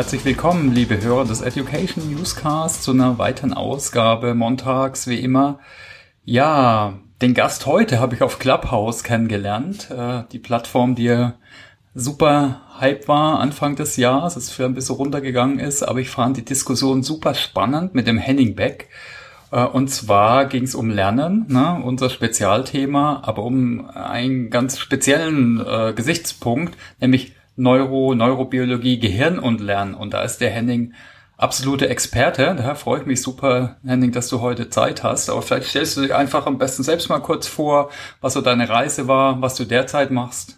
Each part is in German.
Herzlich willkommen, liebe Hörer des Education Newscast, zu einer weiteren Ausgabe montags, wie immer. Ja, den Gast heute habe ich auf Clubhouse kennengelernt, äh, die Plattform, die super Hype war Anfang des Jahres, es für ein bisschen runtergegangen ist, aber ich fand die Diskussion super spannend mit dem Henning Beck. Äh, und zwar ging es um Lernen, ne, unser Spezialthema, aber um einen ganz speziellen äh, Gesichtspunkt, nämlich Neuro, Neurobiologie, Gehirn und Lernen. Und da ist der Henning absolute Experte. Daher freue ich mich super, Henning, dass du heute Zeit hast. Aber vielleicht stellst du dich einfach am besten selbst mal kurz vor, was so deine Reise war, was du derzeit machst.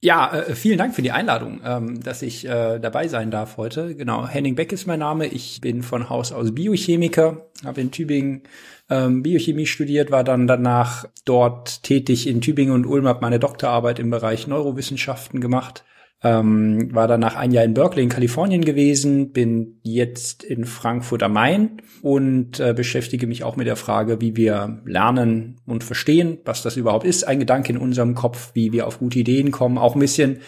Ja, äh, vielen Dank für die Einladung, ähm, dass ich äh, dabei sein darf heute. Genau, Henning Beck ist mein Name. Ich bin von Haus aus Biochemiker, habe in Tübingen ähm, Biochemie studiert, war dann danach dort tätig in Tübingen und Ulm, habe meine Doktorarbeit im Bereich Neurowissenschaften gemacht ähm, war danach ein Jahr in Berkeley in Kalifornien gewesen, bin jetzt in Frankfurt am Main und äh, beschäftige mich auch mit der Frage, wie wir lernen und verstehen, was das überhaupt ist. Ein Gedanke in unserem Kopf, wie wir auf gute Ideen kommen. Auch ein bisschen,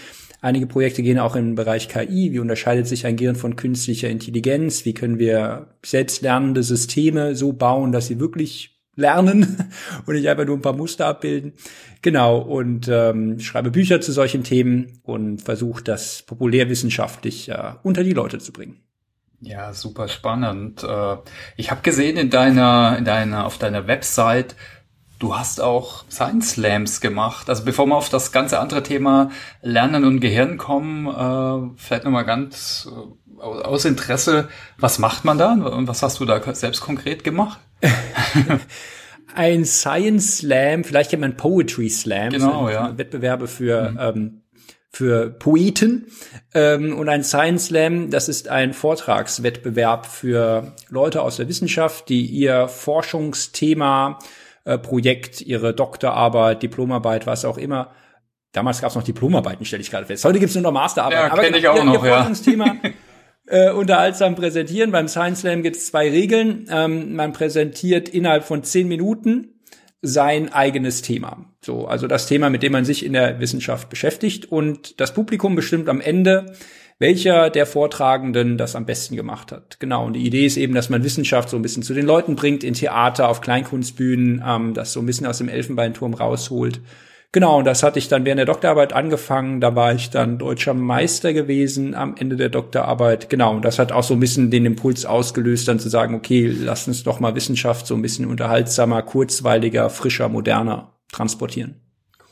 einige Projekte gehen auch im Bereich KI. Wie unterscheidet sich ein Gehirn von künstlicher Intelligenz? Wie können wir selbstlernende Systeme so bauen, dass sie wirklich lernen und nicht einfach nur ein paar Muster abbilden. Genau, und ähm, schreibe Bücher zu solchen Themen und versuche das populärwissenschaftlich äh, unter die Leute zu bringen. Ja, super spannend. Äh, ich habe gesehen in deiner, in deiner, auf deiner Website, du hast auch Science Slams gemacht. Also bevor wir auf das ganze andere Thema Lernen und Gehirn kommen, äh, vielleicht nochmal ganz äh, aus Interesse, was macht man da und was hast du da selbst konkret gemacht? ein Science Slam, vielleicht kennt man Poetry Slam, genau, ja. Wettbewerbe für mhm. ähm, für Poeten ähm, und ein Science Slam, das ist ein Vortragswettbewerb für Leute aus der Wissenschaft, die ihr Forschungsthema, äh, Projekt, ihre Doktorarbeit, Diplomarbeit, was auch immer. Damals gab es noch Diplomarbeiten, stelle ich gerade fest. Heute gibt es nur noch Masterarbeit. Ja, aber ich auch noch, Forschungsthema äh, unterhaltsam präsentieren. Beim Science Slam gibt es zwei Regeln. Ähm, man präsentiert innerhalb von zehn Minuten sein eigenes Thema. So, also das Thema, mit dem man sich in der Wissenschaft beschäftigt. Und das Publikum bestimmt am Ende, welcher der Vortragenden das am besten gemacht hat. Genau. Und die Idee ist eben, dass man Wissenschaft so ein bisschen zu den Leuten bringt, in Theater, auf Kleinkunstbühnen, ähm, das so ein bisschen aus dem Elfenbeinturm rausholt. Genau, und das hatte ich dann während der Doktorarbeit angefangen. Da war ich dann deutscher Meister gewesen am Ende der Doktorarbeit. Genau, und das hat auch so ein bisschen den Impuls ausgelöst, dann zu sagen, okay, lass uns doch mal Wissenschaft so ein bisschen unterhaltsamer, kurzweiliger, frischer, moderner transportieren.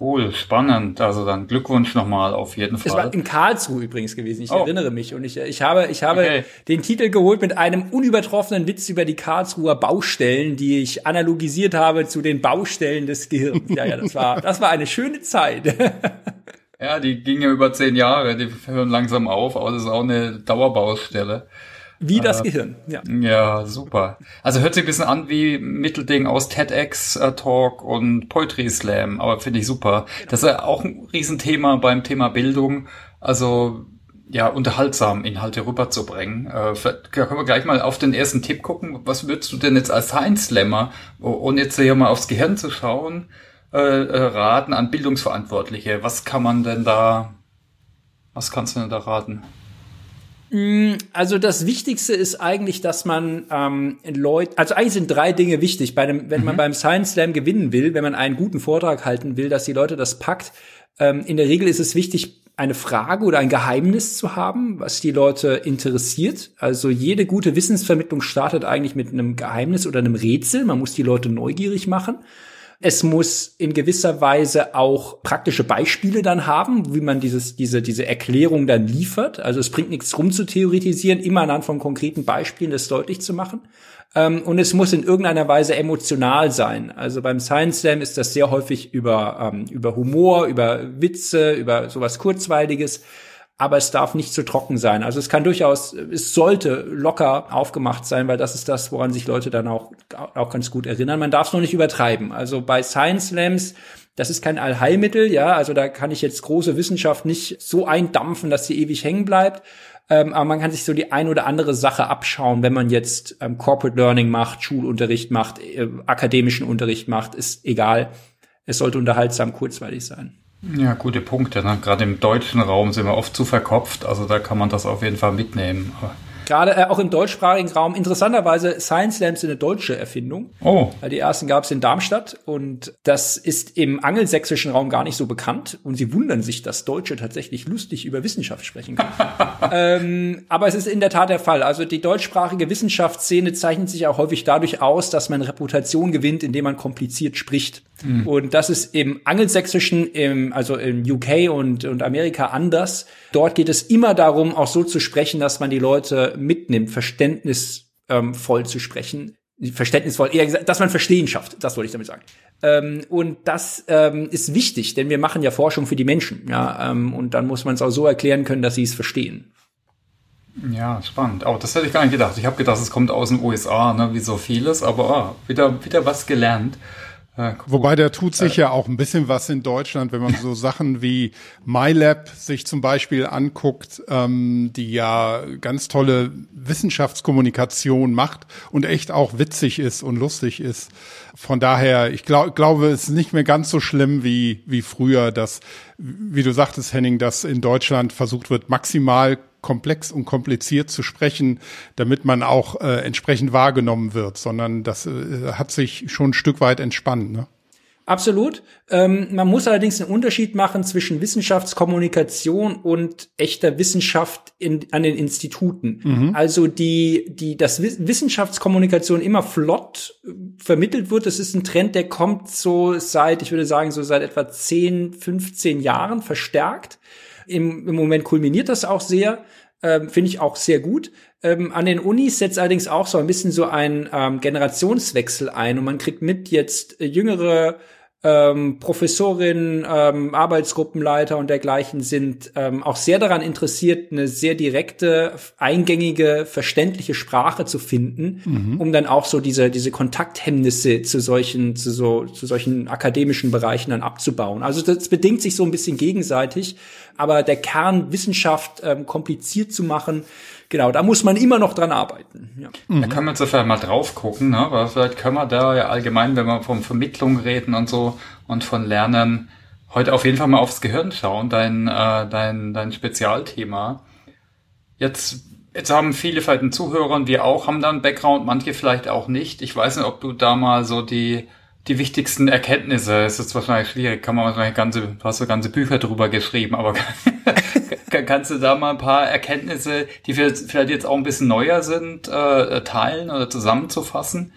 Cool, spannend. Also dann Glückwunsch nochmal auf jeden Fall. Es war in Karlsruhe übrigens gewesen. Ich oh. erinnere mich und ich, ich habe, ich habe okay. den Titel geholt mit einem unübertroffenen Witz über die Karlsruher Baustellen, die ich analogisiert habe zu den Baustellen des Gehirns. Ja, ja, das war, das war eine schöne Zeit. ja, die ging ja über zehn Jahre. Die hören langsam auf, aber das ist auch eine Dauerbaustelle. Wie das äh, Gehirn, ja. Ja, super. Also hört sich ein bisschen an wie Mittelding aus TEDx äh, Talk und Poetry Slam, aber finde ich super. Genau. Das ist ja auch ein Riesenthema beim Thema Bildung. Also ja, unterhaltsam Inhalte rüberzubringen. Äh, können wir gleich mal auf den ersten Tipp gucken. Was würdest du denn jetzt als Science Slammer, ohne jetzt hier mal aufs Gehirn zu schauen, äh, äh, raten an Bildungsverantwortliche? Was kann man denn da, was kannst du denn da raten? Mm, also das Wichtigste ist eigentlich, dass man ähm, Leute, also eigentlich sind drei Dinge wichtig. Bei dem, wenn mhm. man beim Science Slam gewinnen will, wenn man einen guten Vortrag halten will, dass die Leute das packt. Ähm, in der Regel ist es wichtig, eine Frage oder ein Geheimnis zu haben, was die Leute interessiert. Also jede gute Wissensvermittlung startet eigentlich mit einem Geheimnis oder einem Rätsel. Man muss die Leute neugierig machen. Es muss in gewisser Weise auch praktische Beispiele dann haben, wie man dieses, diese, diese Erklärung dann liefert. Also es bringt nichts rum zu theoretisieren, immer anhand von konkreten Beispielen das deutlich zu machen. Ähm, und es muss in irgendeiner Weise emotional sein. Also beim Science Slam ist das sehr häufig über, ähm, über Humor, über Witze, über sowas Kurzweiliges aber es darf nicht zu trocken sein. Also es kann durchaus, es sollte locker aufgemacht sein, weil das ist das, woran sich Leute dann auch, auch ganz gut erinnern. Man darf es nur nicht übertreiben. Also bei Science Slams, das ist kein Allheilmittel, ja, also da kann ich jetzt große Wissenschaft nicht so eindampfen, dass sie ewig hängen bleibt. Ähm, aber man kann sich so die ein oder andere Sache abschauen, wenn man jetzt ähm, Corporate Learning macht, Schulunterricht macht, äh, akademischen Unterricht macht, ist egal. Es sollte unterhaltsam kurzweilig sein. Ja, gute Punkte. Ne? Gerade im deutschen Raum sind wir oft zu verkopft. Also da kann man das auf jeden Fall mitnehmen. Aber Gerade äh, auch im deutschsprachigen Raum. Interessanterweise, Science Slams sind eine deutsche Erfindung. Oh. Die ersten gab es in Darmstadt und das ist im angelsächsischen Raum gar nicht so bekannt. Und sie wundern sich, dass Deutsche tatsächlich lustig über Wissenschaft sprechen können. ähm, aber es ist in der Tat der Fall. Also die deutschsprachige Wissenschaftsszene zeichnet sich auch häufig dadurch aus, dass man Reputation gewinnt, indem man kompliziert spricht. Mhm. Und das ist im angelsächsischen, im, also im UK und, und Amerika anders. Dort geht es immer darum, auch so zu sprechen, dass man die Leute mitnimmt, verständnisvoll zu sprechen. Verständnisvoll, eher gesagt, dass man Verstehen schafft. Das wollte ich damit sagen. Ähm, und das ähm, ist wichtig, denn wir machen ja Forschung für die Menschen. Ja, ähm, und dann muss man es auch so erklären können, dass sie es verstehen. Ja, spannend. Aber das hätte ich gar nicht gedacht. Ich habe gedacht, es kommt aus den USA, ne, wie so vieles, aber ah, wieder, wieder was gelernt. Ja, cool. Wobei der tut sich äh, ja auch ein bisschen was in Deutschland, wenn man so Sachen wie MyLab sich zum Beispiel anguckt, ähm, die ja ganz tolle Wissenschaftskommunikation macht und echt auch witzig ist und lustig ist. Von daher, ich glaub, glaube, es ist nicht mehr ganz so schlimm wie, wie früher, dass, wie du sagtest, Henning, dass in Deutschland versucht wird, maximal komplex und kompliziert zu sprechen, damit man auch äh, entsprechend wahrgenommen wird, sondern das äh, hat sich schon ein Stück weit entspannt. Ne? Absolut. Ähm, man muss allerdings einen Unterschied machen zwischen Wissenschaftskommunikation und echter Wissenschaft in, an den Instituten. Mhm. Also die, die, dass Wissenschaftskommunikation immer flott äh, vermittelt wird, das ist ein Trend, der kommt so seit, ich würde sagen, so seit etwa 10, 15 Jahren verstärkt. Im, im Moment kulminiert das auch sehr. Ähm, Finde ich auch sehr gut. Ähm, an den Unis setzt allerdings auch so ein bisschen so ein ähm, Generationswechsel ein und man kriegt mit jetzt äh, jüngere ähm, Professorinnen, ähm, Arbeitsgruppenleiter und dergleichen sind ähm, auch sehr daran interessiert, eine sehr direkte, eingängige, verständliche Sprache zu finden, mhm. um dann auch so diese diese Kontakthemmnisse zu solchen zu so zu solchen akademischen Bereichen dann abzubauen. Also das bedingt sich so ein bisschen gegenseitig, aber der Kern Wissenschaft ähm, kompliziert zu machen, genau, da muss man immer noch dran arbeiten. Ja. Mhm. Da kann man vielleicht mal drauf gucken, ne? weil vielleicht können wir da ja allgemein, wenn wir von Vermittlung reden und so und von Lernen, heute auf jeden Fall mal aufs Gehirn schauen, dein, äh, dein, dein Spezialthema. Jetzt, jetzt haben viele vielleicht einen Zuhörer und wir auch haben da einen Background, manche vielleicht auch nicht. Ich weiß nicht, ob du da mal so die, die wichtigsten Erkenntnisse, es ist wahrscheinlich schwierig, kann man wahrscheinlich ganze, du hast so ganze Bücher drüber geschrieben, aber Kannst du da mal ein paar Erkenntnisse, die vielleicht jetzt auch ein bisschen neuer sind, äh, teilen oder zusammenzufassen?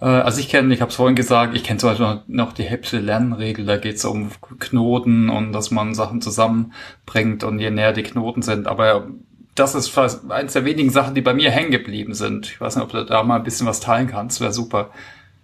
Äh, also ich kenne, ich habe es vorhin gesagt, ich kenne zum Beispiel noch die Hebsche Lernregel, da geht es um Knoten und dass man Sachen zusammenbringt und je näher die Knoten sind. Aber das ist fast eins der wenigen Sachen, die bei mir hängen geblieben sind. Ich weiß nicht, ob du da mal ein bisschen was teilen kannst, wäre super.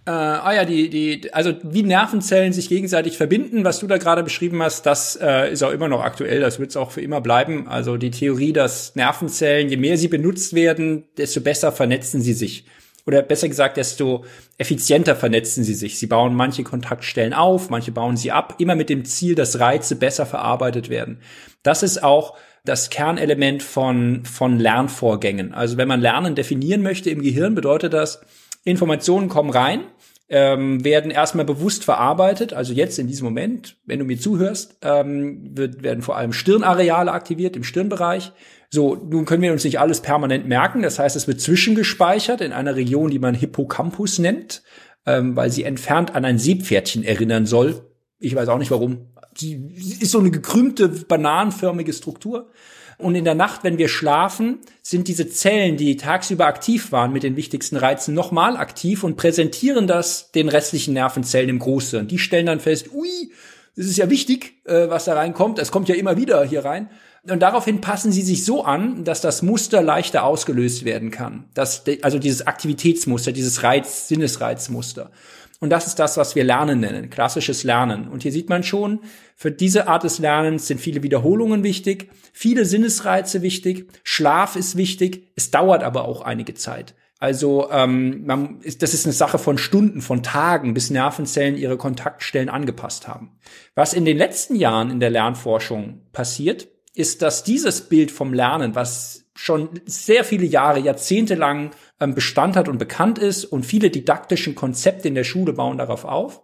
Äh, ah ja, die, die, also wie Nervenzellen sich gegenseitig verbinden, was du da gerade beschrieben hast, das äh, ist auch immer noch aktuell, das wird es auch für immer bleiben. Also die Theorie, dass Nervenzellen, je mehr sie benutzt werden, desto besser vernetzen sie sich. Oder besser gesagt, desto effizienter vernetzen sie sich. Sie bauen manche Kontaktstellen auf, manche bauen sie ab, immer mit dem Ziel, dass Reize besser verarbeitet werden. Das ist auch das Kernelement von, von Lernvorgängen. Also wenn man Lernen definieren möchte im Gehirn, bedeutet das, Informationen kommen rein, ähm, werden erstmal bewusst verarbeitet. Also jetzt in diesem Moment, wenn du mir zuhörst, ähm, wird, werden vor allem Stirnareale aktiviert im Stirnbereich. So, nun können wir uns nicht alles permanent merken. Das heißt, es wird zwischengespeichert in einer Region, die man Hippocampus nennt, ähm, weil sie entfernt an ein Seepferdchen erinnern soll. Ich weiß auch nicht warum. Sie ist so eine gekrümmte, bananenförmige Struktur. Und in der Nacht, wenn wir schlafen, sind diese Zellen, die tagsüber aktiv waren mit den wichtigsten Reizen, nochmal aktiv und präsentieren das den restlichen Nervenzellen im Großhirn. Die stellen dann fest, ui, das ist ja wichtig, äh, was da reinkommt. Es kommt ja immer wieder hier rein. Und daraufhin passen sie sich so an, dass das Muster leichter ausgelöst werden kann. Das, also dieses Aktivitätsmuster, dieses Reiz, Sinnesreizmuster. Und das ist das, was wir Lernen nennen, klassisches Lernen. Und hier sieht man schon, für diese Art des Lernens sind viele Wiederholungen wichtig, viele Sinnesreize wichtig, Schlaf ist wichtig, es dauert aber auch einige Zeit. Also ähm, man, ist, das ist eine Sache von Stunden, von Tagen, bis Nervenzellen ihre Kontaktstellen angepasst haben. Was in den letzten Jahren in der Lernforschung passiert, ist, dass dieses Bild vom Lernen, was schon sehr viele Jahre, Jahrzehnte lang Bestand hat und bekannt ist und viele didaktischen Konzepte in der Schule bauen darauf auf,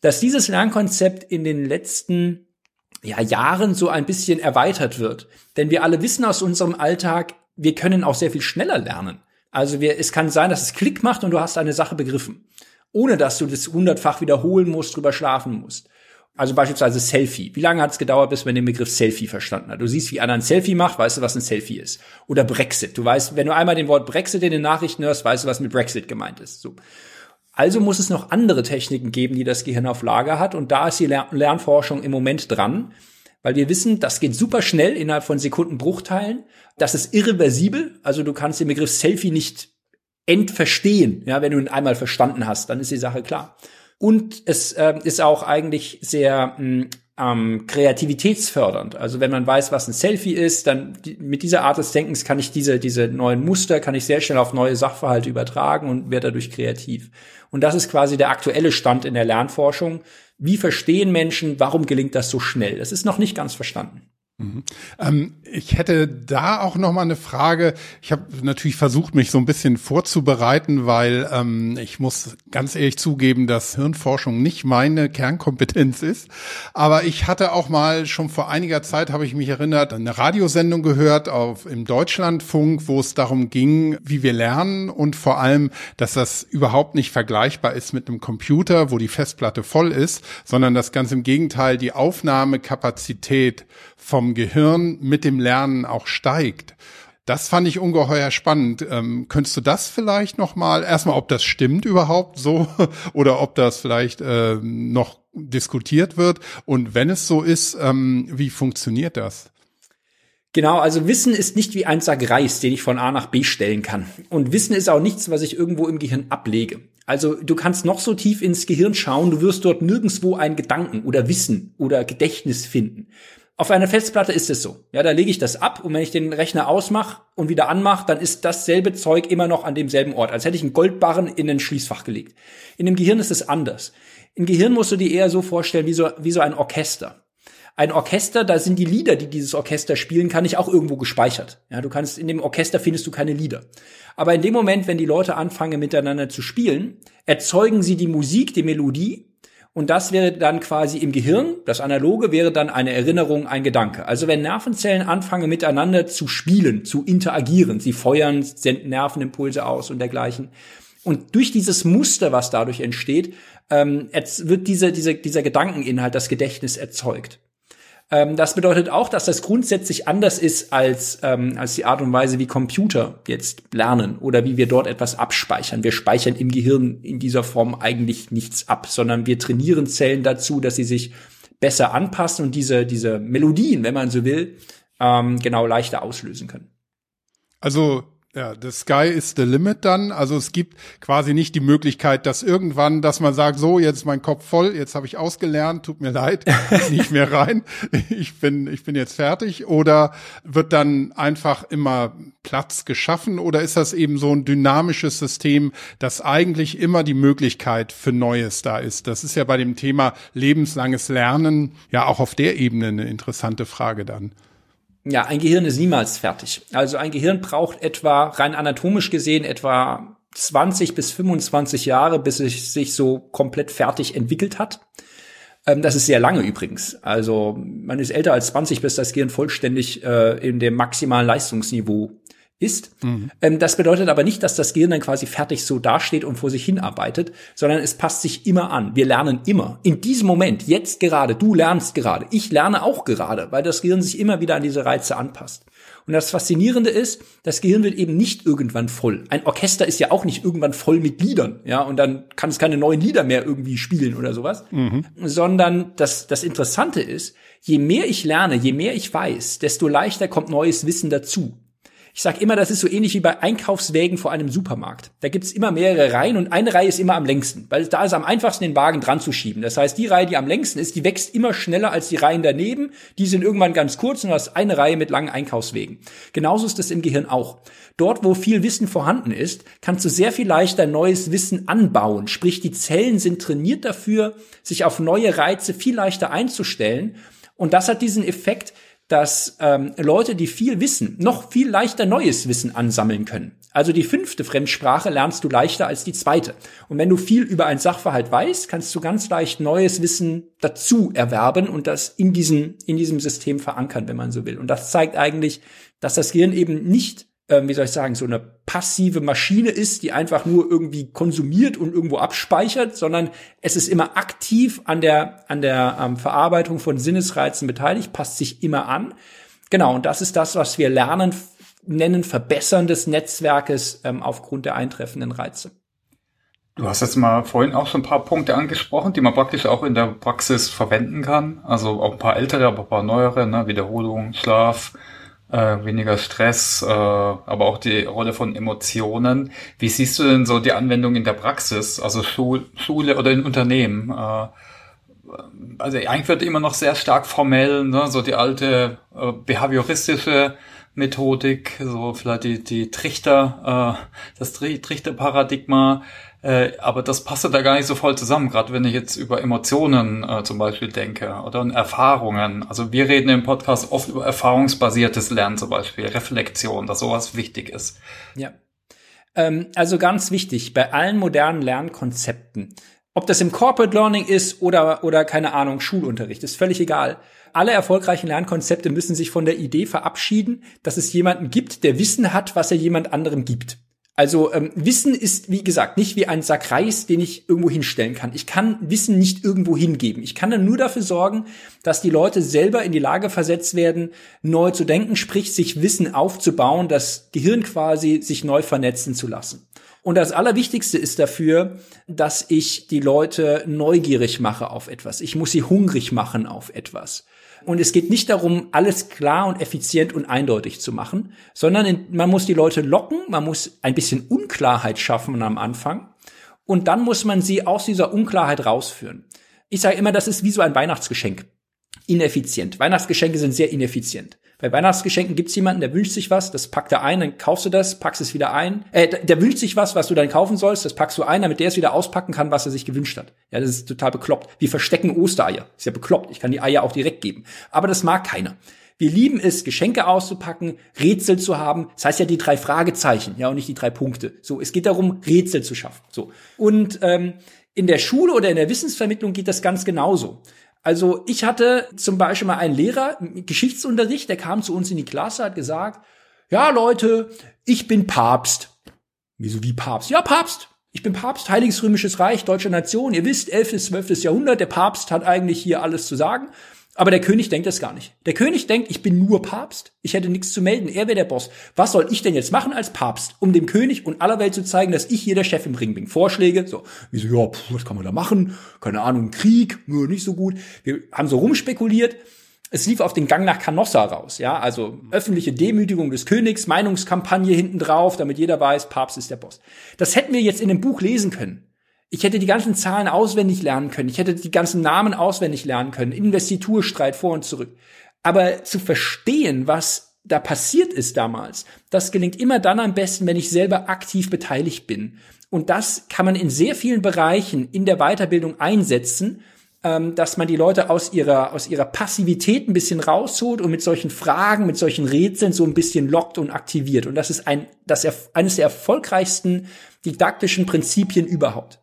dass dieses Lernkonzept in den letzten ja, Jahren so ein bisschen erweitert wird. Denn wir alle wissen aus unserem Alltag, wir können auch sehr viel schneller lernen. Also wir, es kann sein, dass es Klick macht und du hast eine Sache begriffen. Ohne dass du das hundertfach wiederholen musst, drüber schlafen musst. Also beispielsweise Selfie. Wie lange hat es gedauert, bis man den Begriff Selfie verstanden hat? Du siehst, wie einer ein Selfie macht, weißt du, was ein Selfie ist. Oder Brexit. Du weißt, wenn du einmal den Wort Brexit in den Nachrichten hörst, weißt du, was mit Brexit gemeint ist. So. Also muss es noch andere Techniken geben, die das Gehirn auf Lager hat. Und da ist die Lernforschung im Moment dran. Weil wir wissen, das geht super schnell innerhalb von Sekundenbruchteilen. Das ist irreversibel. Also du kannst den Begriff Selfie nicht entverstehen. Ja, wenn du ihn einmal verstanden hast, dann ist die Sache klar. Und es äh, ist auch eigentlich sehr mh, hm, ähm, kreativitätsfördernd. Also wenn man weiß, was ein Selfie ist, dann die, mit dieser Art des Denkens kann ich diese, diese neuen Muster, kann ich sehr schnell auf neue Sachverhalte übertragen und werde dadurch kreativ. Und das ist quasi der aktuelle Stand in der Lernforschung. Wie verstehen Menschen, warum gelingt das so schnell? Das ist noch nicht ganz verstanden. Mhm. Ähm, ich hätte da auch noch mal eine Frage. Ich habe natürlich versucht, mich so ein bisschen vorzubereiten, weil ähm, ich muss ganz ehrlich zugeben, dass Hirnforschung nicht meine Kernkompetenz ist. Aber ich hatte auch mal schon vor einiger Zeit, habe ich mich erinnert, eine Radiosendung gehört auf im Deutschlandfunk, wo es darum ging, wie wir lernen und vor allem, dass das überhaupt nicht vergleichbar ist mit einem Computer, wo die Festplatte voll ist, sondern dass ganz im Gegenteil die Aufnahmekapazität vom Gehirn mit dem Lernen auch steigt. Das fand ich ungeheuer spannend. Ähm, könntest du das vielleicht noch mal erstmal, ob das stimmt überhaupt so oder ob das vielleicht äh, noch diskutiert wird und wenn es so ist, ähm, wie funktioniert das? Genau, also Wissen ist nicht wie ein Sack Reis, den ich von A nach B stellen kann. Und Wissen ist auch nichts, was ich irgendwo im Gehirn ablege. Also du kannst noch so tief ins Gehirn schauen, du wirst dort nirgendswo einen Gedanken oder Wissen oder Gedächtnis finden. Auf einer Festplatte ist es so. Ja, da lege ich das ab und wenn ich den Rechner ausmache und wieder anmache, dann ist dasselbe Zeug immer noch an demselben Ort, als hätte ich einen Goldbarren in ein Schließfach gelegt. In dem Gehirn ist es anders. Im Gehirn musst du dir eher so vorstellen wie so, wie so ein Orchester. Ein Orchester, da sind die Lieder, die dieses Orchester spielen, kann ich auch irgendwo gespeichert. Ja, du kannst in dem Orchester findest du keine Lieder. Aber in dem Moment, wenn die Leute anfangen miteinander zu spielen, erzeugen sie die Musik, die Melodie und das wäre dann quasi im Gehirn, das Analoge wäre dann eine Erinnerung, ein Gedanke. Also wenn Nervenzellen anfangen miteinander zu spielen, zu interagieren, sie feuern, senden Nervenimpulse aus und dergleichen. Und durch dieses Muster, was dadurch entsteht, ähm, wird diese, diese, dieser Gedankeninhalt, das Gedächtnis erzeugt. Ähm, das bedeutet auch, dass das grundsätzlich anders ist als, ähm, als die Art und Weise, wie Computer jetzt lernen oder wie wir dort etwas abspeichern. Wir speichern im Gehirn in dieser Form eigentlich nichts ab, sondern wir trainieren Zellen dazu, dass sie sich besser anpassen und diese, diese Melodien, wenn man so will, ähm, genau leichter auslösen können. Also ja, the sky is the limit dann. Also es gibt quasi nicht die Möglichkeit, dass irgendwann, dass man sagt, so, jetzt ist mein Kopf voll, jetzt habe ich ausgelernt, tut mir leid, nicht mehr rein, ich bin, ich bin jetzt fertig. Oder wird dann einfach immer Platz geschaffen? Oder ist das eben so ein dynamisches System, das eigentlich immer die Möglichkeit für Neues da ist? Das ist ja bei dem Thema lebenslanges Lernen ja auch auf der Ebene eine interessante Frage dann. Ja, ein Gehirn ist niemals fertig. Also ein Gehirn braucht etwa, rein anatomisch gesehen, etwa 20 bis 25 Jahre, bis es sich so komplett fertig entwickelt hat. Ähm, das ist sehr lange übrigens. Also man ist älter als 20, bis das Gehirn vollständig äh, in dem maximalen Leistungsniveau ist. Mhm. Ähm, das bedeutet aber nicht, dass das Gehirn dann quasi fertig so dasteht und vor sich hinarbeitet, sondern es passt sich immer an. Wir lernen immer. In diesem Moment, jetzt gerade, du lernst gerade, ich lerne auch gerade, weil das Gehirn sich immer wieder an diese Reize anpasst. Und das Faszinierende ist, das Gehirn wird eben nicht irgendwann voll. Ein Orchester ist ja auch nicht irgendwann voll mit Liedern, ja, und dann kann es keine neuen Lieder mehr irgendwie spielen oder sowas, mhm. sondern das, das Interessante ist, je mehr ich lerne, je mehr ich weiß, desto leichter kommt neues Wissen dazu. Ich sage immer, das ist so ähnlich wie bei Einkaufswägen vor einem Supermarkt. Da gibt's immer mehrere Reihen und eine Reihe ist immer am längsten, weil da ist am einfachsten den Wagen dran zu schieben. Das heißt, die Reihe, die am längsten ist, die wächst immer schneller als die Reihen daneben. Die sind irgendwann ganz kurz und du hast eine Reihe mit langen Einkaufswegen. Genauso ist das im Gehirn auch. Dort, wo viel Wissen vorhanden ist, kannst du sehr viel leichter neues Wissen anbauen. Sprich, die Zellen sind trainiert dafür, sich auf neue Reize viel leichter einzustellen. Und das hat diesen Effekt, dass ähm, Leute, die viel wissen, noch viel leichter neues Wissen ansammeln können. Also die fünfte Fremdsprache lernst du leichter als die zweite. Und wenn du viel über ein Sachverhalt weißt, kannst du ganz leicht neues Wissen dazu erwerben und das in diesem, in diesem System verankern, wenn man so will. Und das zeigt eigentlich, dass das Gehirn eben nicht ähm, wie soll ich sagen, so eine passive Maschine ist, die einfach nur irgendwie konsumiert und irgendwo abspeichert, sondern es ist immer aktiv an der, an der ähm, Verarbeitung von Sinnesreizen beteiligt, passt sich immer an. Genau, und das ist das, was wir lernen, nennen Verbessern des Netzwerkes ähm, aufgrund der eintreffenden Reize. Du hast jetzt mal vorhin auch schon ein paar Punkte angesprochen, die man praktisch auch in der Praxis verwenden kann. Also auch ein paar ältere, aber ein paar neuere, ne? Wiederholung, Schlaf, äh, weniger Stress, äh, aber auch die Rolle von Emotionen. Wie siehst du denn so die Anwendung in der Praxis, also Schul Schule oder in Unternehmen? Äh, also eigentlich wird immer noch sehr stark formell, ne? so die alte äh, behavioristische Methodik, so vielleicht die, die Trichter, äh, das Trichterparadigma, äh, aber das passt da gar nicht so voll zusammen, gerade wenn ich jetzt über Emotionen äh, zum Beispiel denke oder und Erfahrungen. Also wir reden im Podcast oft über erfahrungsbasiertes Lernen zum Beispiel, Reflexion, dass sowas wichtig ist. Ja. Ähm, also ganz wichtig, bei allen modernen Lernkonzepten, ob das im Corporate Learning ist oder, oder keine Ahnung, Schulunterricht, ist völlig egal. Alle erfolgreichen Lernkonzepte müssen sich von der Idee verabschieden, dass es jemanden gibt, der Wissen hat, was er jemand anderem gibt. Also ähm, Wissen ist, wie gesagt, nicht wie ein Sack Reis, den ich irgendwo hinstellen kann. Ich kann Wissen nicht irgendwo hingeben. Ich kann dann nur dafür sorgen, dass die Leute selber in die Lage versetzt werden, neu zu denken, sprich sich Wissen aufzubauen, das Gehirn quasi sich neu vernetzen zu lassen. Und das Allerwichtigste ist dafür, dass ich die Leute neugierig mache auf etwas. Ich muss sie hungrig machen auf etwas. Und es geht nicht darum, alles klar und effizient und eindeutig zu machen, sondern man muss die Leute locken, man muss ein bisschen Unklarheit schaffen am Anfang und dann muss man sie aus dieser Unklarheit rausführen. Ich sage immer, das ist wie so ein Weihnachtsgeschenk. Ineffizient. Weihnachtsgeschenke sind sehr ineffizient. Bei Weihnachtsgeschenken gibt's jemanden, der wünscht sich was, das packt er ein, dann kaufst du das, packst es wieder ein. Äh, der wünscht sich was, was du dann kaufen sollst, das packst du ein, damit der es wieder auspacken kann, was er sich gewünscht hat. Ja, das ist total bekloppt. Wir verstecken Ostereier. Ist ja bekloppt. Ich kann die Eier auch direkt geben. Aber das mag keiner. Wir lieben es, Geschenke auszupacken, Rätsel zu haben. Das heißt ja die drei Fragezeichen, ja, und nicht die drei Punkte. So, es geht darum, Rätsel zu schaffen. So. Und ähm, in der Schule oder in der Wissensvermittlung geht das ganz genauso. Also ich hatte zum Beispiel mal einen Lehrer, Geschichtsunterricht, der kam zu uns in die Klasse, hat gesagt, ja Leute, ich bin Papst. Wieso wie Papst? Ja, Papst. Ich bin Papst, Heiliges Römisches Reich, deutsche Nation. Ihr wisst, 11. bis 12. Jahrhundert, der Papst hat eigentlich hier alles zu sagen. Aber der König denkt das gar nicht. Der König denkt, ich bin nur Papst. Ich hätte nichts zu melden. Er wäre der Boss. Was soll ich denn jetzt machen als Papst, um dem König und aller Welt zu zeigen, dass ich hier der Chef im Ring bin? Vorschläge, so, wie so, ja, pff, was kann man da machen? Keine Ahnung, Krieg, nur nicht so gut. Wir haben so rumspekuliert. Es lief auf den Gang nach Canossa raus, ja, also öffentliche Demütigung des Königs, Meinungskampagne hinten drauf, damit jeder weiß, Papst ist der Boss. Das hätten wir jetzt in dem Buch lesen können. Ich hätte die ganzen Zahlen auswendig lernen können. Ich hätte die ganzen Namen auswendig lernen können. Investiturstreit vor und zurück. Aber zu verstehen, was da passiert ist damals, das gelingt immer dann am besten, wenn ich selber aktiv beteiligt bin. Und das kann man in sehr vielen Bereichen in der Weiterbildung einsetzen, ähm, dass man die Leute aus ihrer, aus ihrer Passivität ein bisschen rausholt und mit solchen Fragen, mit solchen Rätseln so ein bisschen lockt und aktiviert. Und das ist ein, das, eines der erfolgreichsten didaktischen Prinzipien überhaupt.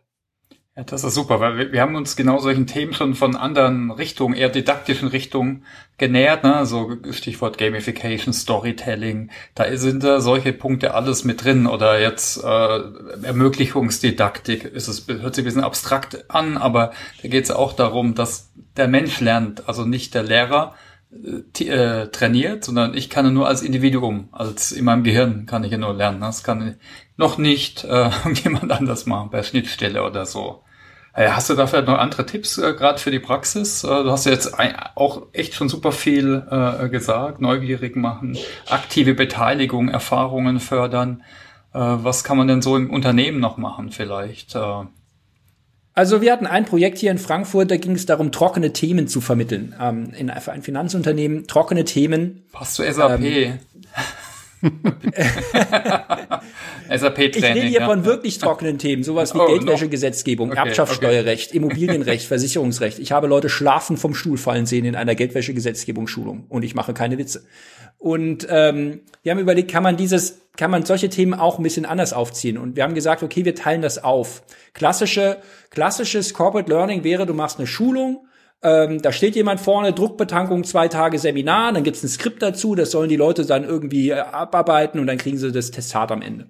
Ja, das ist super, weil wir, wir haben uns genau solchen Themen schon von anderen Richtungen, eher didaktischen Richtungen genähert, ne? so Stichwort Gamification, Storytelling, da sind da solche Punkte alles mit drin oder jetzt äh, Ermöglichungsdidaktik, ist es hört sich ein bisschen abstrakt an, aber da geht es auch darum, dass der Mensch lernt, also nicht der Lehrer, äh, trainiert, sondern ich kann nur als Individuum, als in meinem Gehirn kann ich ja nur lernen. Das kann noch nicht äh, jemand anders machen, bei Schnittstelle oder so. Äh, hast du dafür noch andere Tipps äh, gerade für die Praxis? Äh, du hast ja jetzt ein, auch echt schon super viel äh, gesagt. Neugierig machen, aktive Beteiligung, Erfahrungen fördern. Äh, was kann man denn so im Unternehmen noch machen vielleicht? Äh, also wir hatten ein Projekt hier in Frankfurt, da ging es darum, trockene Themen zu vermitteln. Ähm, in, für ein Finanzunternehmen trockene Themen. Passt zu SAP. Ähm, SAP-Training. Ich rede hier ja. von wirklich trockenen Themen, sowas wie oh, Geldwäschegesetzgebung, okay, Erbschaftssteuerrecht, okay. Immobilienrecht, Versicherungsrecht. Ich habe Leute schlafen vom Stuhl fallen sehen in einer Geldwäschegesetzgebungsschulung und ich mache keine Witze. Und ähm, wir haben überlegt, kann man dieses, kann man solche Themen auch ein bisschen anders aufziehen? Und wir haben gesagt, okay, wir teilen das auf. Klassische, klassisches Corporate Learning wäre, du machst eine Schulung, ähm, da steht jemand vorne, Druckbetankung, zwei Tage Seminar, dann gibt's ein Skript dazu, das sollen die Leute dann irgendwie äh, abarbeiten und dann kriegen sie das Testat am Ende.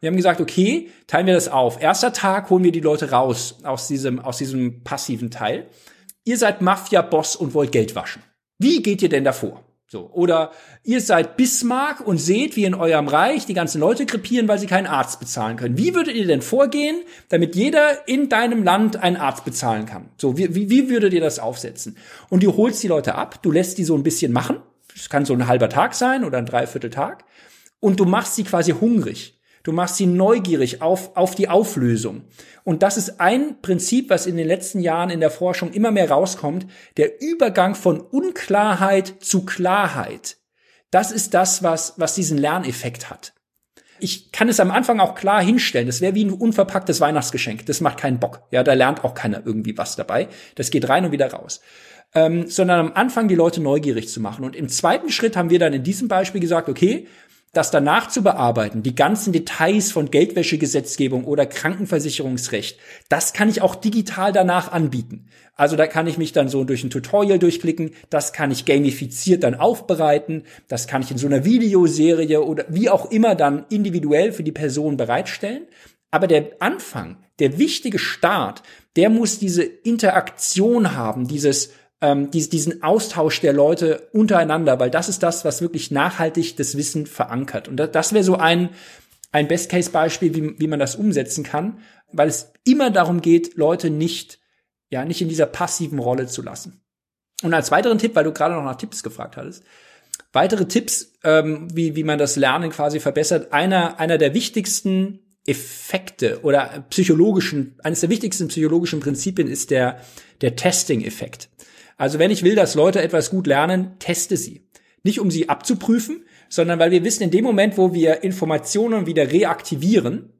Wir haben gesagt, okay, teilen wir das auf. Erster Tag holen wir die Leute raus aus diesem, aus diesem passiven Teil. Ihr seid Mafia-Boss und wollt Geld waschen. Wie geht ihr denn davor? So. Oder ihr seid Bismarck und seht, wie in eurem Reich die ganzen Leute krepieren, weil sie keinen Arzt bezahlen können. Wie würdet ihr denn vorgehen, damit jeder in deinem Land einen Arzt bezahlen kann? So, wie, wie, wie würdet ihr das aufsetzen? Und du holst die Leute ab, du lässt die so ein bisschen machen. Das kann so ein halber Tag sein oder ein Dreivierteltag. Und du machst sie quasi hungrig. Du machst sie neugierig auf, auf die Auflösung. Und das ist ein Prinzip, was in den letzten Jahren in der Forschung immer mehr rauskommt. Der Übergang von Unklarheit zu Klarheit. Das ist das, was, was diesen Lerneffekt hat. Ich kann es am Anfang auch klar hinstellen. Das wäre wie ein unverpacktes Weihnachtsgeschenk. Das macht keinen Bock. Ja, da lernt auch keiner irgendwie was dabei. Das geht rein und wieder raus. Ähm, sondern am Anfang die Leute neugierig zu machen. Und im zweiten Schritt haben wir dann in diesem Beispiel gesagt, okay, das danach zu bearbeiten, die ganzen Details von Geldwäschegesetzgebung oder Krankenversicherungsrecht, das kann ich auch digital danach anbieten. Also da kann ich mich dann so durch ein Tutorial durchklicken, das kann ich gamifiziert dann aufbereiten, das kann ich in so einer Videoserie oder wie auch immer dann individuell für die Person bereitstellen. Aber der Anfang, der wichtige Start, der muss diese Interaktion haben, dieses ähm, diesen Austausch der Leute untereinander, weil das ist das, was wirklich nachhaltig das Wissen verankert. Und das, das wäre so ein, ein Best-Case-Beispiel, wie, wie man das umsetzen kann, weil es immer darum geht, Leute nicht, ja, nicht in dieser passiven Rolle zu lassen. Und als weiteren Tipp, weil du gerade noch nach Tipps gefragt hattest, weitere Tipps, ähm, wie, wie man das Lernen quasi verbessert. Einer, einer der wichtigsten Effekte oder psychologischen, eines der wichtigsten psychologischen Prinzipien ist der, der Testing-Effekt. Also wenn ich will, dass Leute etwas gut lernen, teste sie. Nicht um sie abzuprüfen, sondern weil wir wissen, in dem Moment, wo wir Informationen wieder reaktivieren,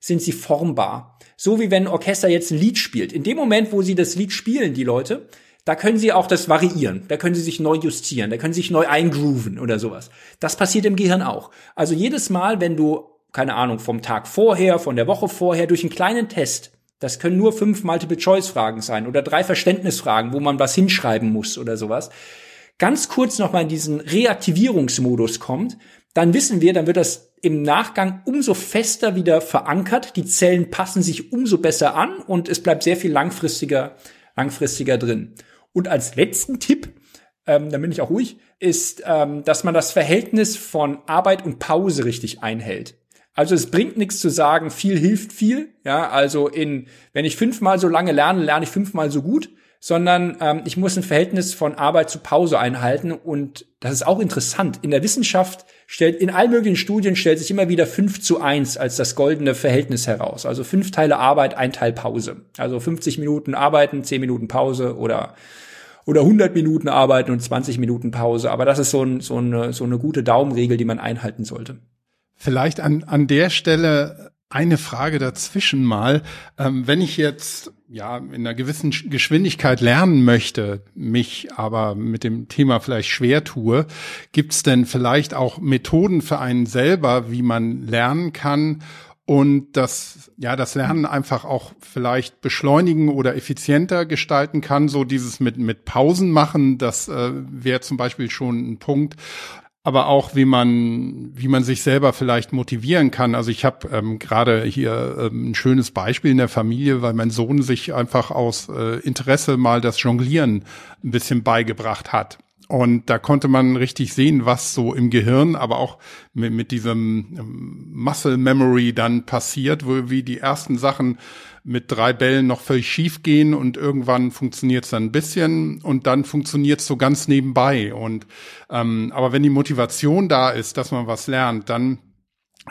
sind sie formbar. So wie wenn ein Orchester jetzt ein Lied spielt. In dem Moment, wo sie das Lied spielen, die Leute, da können sie auch das variieren. Da können sie sich neu justieren. Da können sie sich neu eingrooven oder sowas. Das passiert im Gehirn auch. Also jedes Mal, wenn du, keine Ahnung, vom Tag vorher, von der Woche vorher durch einen kleinen Test das können nur fünf Multiple-Choice-Fragen sein oder drei Verständnisfragen, wo man was hinschreiben muss oder sowas. Ganz kurz nochmal in diesen Reaktivierungsmodus kommt, dann wissen wir, dann wird das im Nachgang umso fester wieder verankert. Die Zellen passen sich umso besser an und es bleibt sehr viel langfristiger, langfristiger drin. Und als letzten Tipp, ähm, dann bin ich auch ruhig, ist, ähm, dass man das Verhältnis von Arbeit und Pause richtig einhält. Also es bringt nichts zu sagen, viel hilft viel. Ja, also in, wenn ich fünfmal so lange lerne, lerne ich fünfmal so gut, sondern ähm, ich muss ein Verhältnis von Arbeit zu Pause einhalten. Und das ist auch interessant. In der Wissenschaft stellt, in allen möglichen Studien stellt sich immer wieder fünf zu eins als das goldene Verhältnis heraus. Also fünf Teile Arbeit, ein Teil Pause. Also 50 Minuten arbeiten, 10 Minuten Pause oder oder 100 Minuten arbeiten und 20 Minuten Pause. Aber das ist so, ein, so, eine, so eine gute Daumenregel, die man einhalten sollte. Vielleicht an, an der Stelle eine Frage dazwischen mal. Ähm, wenn ich jetzt ja in einer gewissen Geschwindigkeit lernen möchte, mich aber mit dem Thema vielleicht schwer tue, gibt es denn vielleicht auch Methoden für einen selber, wie man lernen kann und das ja das Lernen einfach auch vielleicht beschleunigen oder effizienter gestalten kann. So dieses mit mit Pausen machen, das äh, wäre zum Beispiel schon ein Punkt aber auch wie man wie man sich selber vielleicht motivieren kann. Also ich habe ähm, gerade hier ähm, ein schönes Beispiel in der Familie, weil mein Sohn sich einfach aus äh, Interesse mal das Jonglieren ein bisschen beigebracht hat. Und da konnte man richtig sehen, was so im Gehirn, aber auch mit, mit diesem ähm, Muscle Memory dann passiert, wo wie die ersten Sachen mit drei Bällen noch völlig schief gehen und irgendwann funktioniert es dann ein bisschen und dann funktioniert es so ganz nebenbei. Und ähm, aber wenn die Motivation da ist, dass man was lernt, dann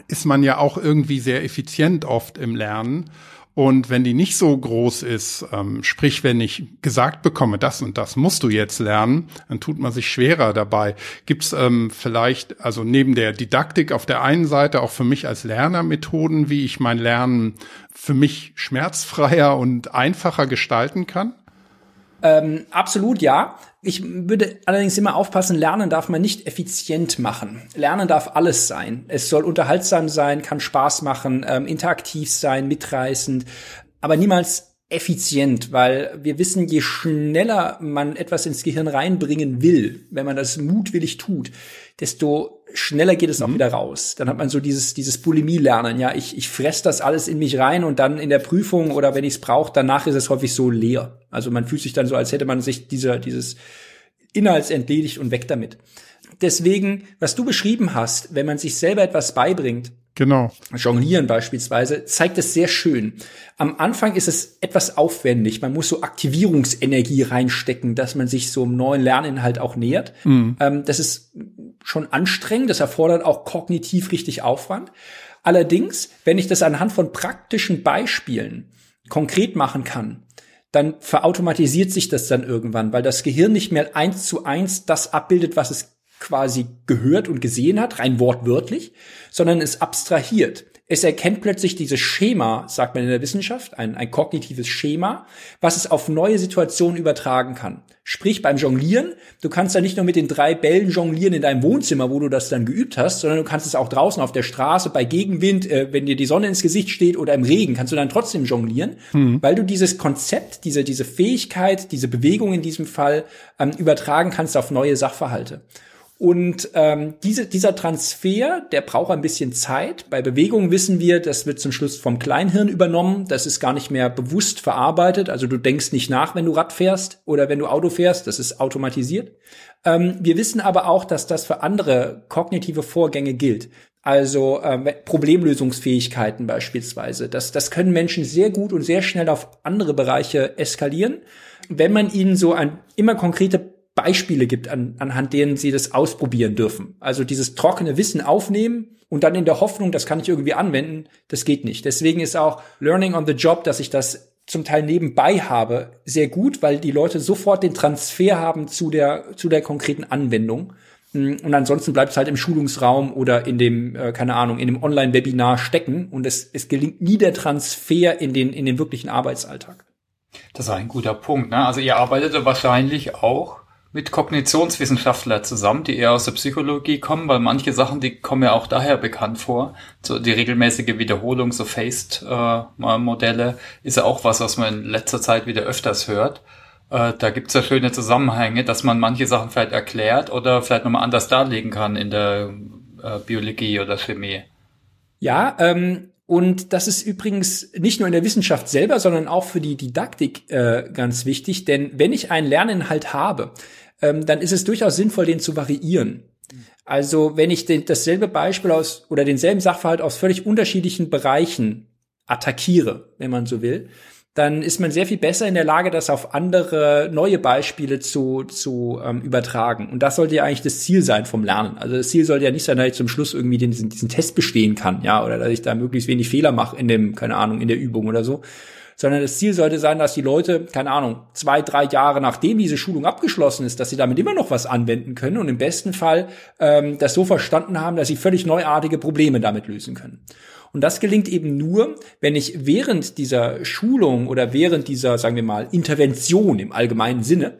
ist man ja auch irgendwie sehr effizient oft im Lernen. Und wenn die nicht so groß ist, ähm, sprich, wenn ich gesagt bekomme, das und das musst du jetzt lernen, dann tut man sich schwerer dabei. Gibt es ähm, vielleicht, also neben der Didaktik auf der einen Seite auch für mich als Lerner Methoden, wie ich mein Lernen für mich schmerzfreier und einfacher gestalten kann? Ähm, absolut ja. Ich würde allerdings immer aufpassen, Lernen darf man nicht effizient machen. Lernen darf alles sein. Es soll unterhaltsam sein, kann Spaß machen, ähm, interaktiv sein, mitreißend, aber niemals effizient, weil wir wissen, je schneller man etwas ins Gehirn reinbringen will, wenn man das mutwillig tut, desto schneller geht es auch mhm. wieder raus. Dann hat man so dieses, dieses Bulimie-Lernen. Ja, ich, ich fress das alles in mich rein und dann in der Prüfung oder wenn ich es brauche, danach ist es häufig so leer. Also man fühlt sich dann so, als hätte man sich dieser, dieses Inhalts entledigt und weg damit. Deswegen, was du beschrieben hast, wenn man sich selber etwas beibringt, Genau. Jonglieren beispielsweise, zeigt es sehr schön. Am Anfang ist es etwas aufwendig. Man muss so Aktivierungsenergie reinstecken, dass man sich so einem neuen Lerninhalt auch nähert. Mhm. Ähm, das ist schon anstrengend. Das erfordert auch kognitiv richtig Aufwand. Allerdings, wenn ich das anhand von praktischen Beispielen konkret machen kann, dann verautomatisiert sich das dann irgendwann, weil das Gehirn nicht mehr eins zu eins das abbildet, was es quasi gehört und gesehen hat, rein wortwörtlich, sondern es abstrahiert. Es erkennt plötzlich dieses Schema, sagt man in der Wissenschaft, ein, ein kognitives Schema, was es auf neue Situationen übertragen kann. Sprich beim Jonglieren, du kannst ja nicht nur mit den drei Bällen jonglieren in deinem Wohnzimmer, wo du das dann geübt hast, sondern du kannst es auch draußen auf der Straße, bei Gegenwind, äh, wenn dir die Sonne ins Gesicht steht oder im Regen, kannst du dann trotzdem jonglieren, mhm. weil du dieses Konzept, diese, diese Fähigkeit, diese Bewegung in diesem Fall ähm, übertragen kannst auf neue Sachverhalte. Und ähm, diese, dieser Transfer, der braucht ein bisschen Zeit. Bei Bewegung wissen wir, das wird zum Schluss vom Kleinhirn übernommen. Das ist gar nicht mehr bewusst verarbeitet. Also du denkst nicht nach, wenn du Rad fährst oder wenn du Auto fährst. Das ist automatisiert. Ähm, wir wissen aber auch, dass das für andere kognitive Vorgänge gilt. Also ähm, Problemlösungsfähigkeiten beispielsweise. Das, das können Menschen sehr gut und sehr schnell auf andere Bereiche eskalieren, wenn man ihnen so ein immer konkrete Beispiele gibt, an, anhand denen sie das ausprobieren dürfen. Also dieses trockene Wissen aufnehmen und dann in der Hoffnung, das kann ich irgendwie anwenden, das geht nicht. Deswegen ist auch Learning on the Job, dass ich das zum Teil nebenbei habe, sehr gut, weil die Leute sofort den Transfer haben zu der, zu der konkreten Anwendung. Und ansonsten bleibt es halt im Schulungsraum oder in dem, äh, keine Ahnung, in dem Online-Webinar stecken und es, es gelingt nie der Transfer in den, in den wirklichen Arbeitsalltag. Das ist ein guter Punkt. Ne? Also ihr arbeitet wahrscheinlich auch mit Kognitionswissenschaftler zusammen, die eher aus der Psychologie kommen, weil manche Sachen, die kommen ja auch daher bekannt vor. So die regelmäßige Wiederholung, so Faced-Modelle, äh, ist ja auch was, was man in letzter Zeit wieder öfters hört. Äh, da gibt's ja schöne Zusammenhänge, dass man manche Sachen vielleicht erklärt oder vielleicht nochmal anders darlegen kann in der äh, Biologie oder Chemie. Ja, ähm, und das ist übrigens nicht nur in der Wissenschaft selber, sondern auch für die Didaktik äh, ganz wichtig. Denn wenn ich einen Lerninhalt habe, ähm, dann ist es durchaus sinnvoll, den zu variieren. Also wenn ich den, dasselbe Beispiel aus oder denselben Sachverhalt aus völlig unterschiedlichen Bereichen attackiere, wenn man so will, dann ist man sehr viel besser in der Lage, das auf andere neue Beispiele zu, zu ähm, übertragen. Und das sollte ja eigentlich das Ziel sein vom Lernen. Also das Ziel sollte ja nicht sein, dass ich zum Schluss irgendwie den, diesen, diesen Test bestehen kann, ja, oder dass ich da möglichst wenig Fehler mache in dem, keine Ahnung, in der Übung oder so, sondern das Ziel sollte sein, dass die Leute, keine Ahnung, zwei, drei Jahre nachdem diese Schulung abgeschlossen ist, dass sie damit immer noch was anwenden können und im besten Fall ähm, das so verstanden haben, dass sie völlig neuartige Probleme damit lösen können. Und das gelingt eben nur, wenn ich während dieser Schulung oder während dieser, sagen wir mal, Intervention im allgemeinen Sinne,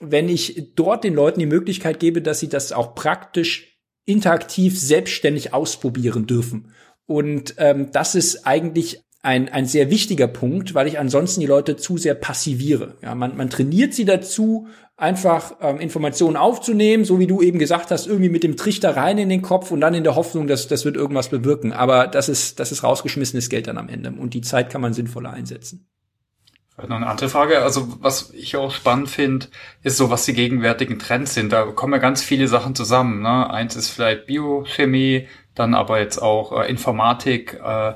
wenn ich dort den Leuten die Möglichkeit gebe, dass sie das auch praktisch interaktiv selbstständig ausprobieren dürfen. Und ähm, das ist eigentlich ein, ein sehr wichtiger Punkt, weil ich ansonsten die Leute zu sehr passiviere. Ja, man, man trainiert sie dazu, einfach ähm, Informationen aufzunehmen, so wie du eben gesagt hast, irgendwie mit dem Trichter rein in den Kopf und dann in der Hoffnung, dass das wird irgendwas bewirken. Aber das ist, das ist rausgeschmissenes Geld dann am Ende. Und die Zeit kann man sinnvoller einsetzen. Noch eine andere Frage. Also was ich auch spannend finde, ist so, was die gegenwärtigen Trends sind. Da kommen ja ganz viele Sachen zusammen. Ne? Eins ist vielleicht Biochemie, dann aber jetzt auch äh, Informatik. Äh,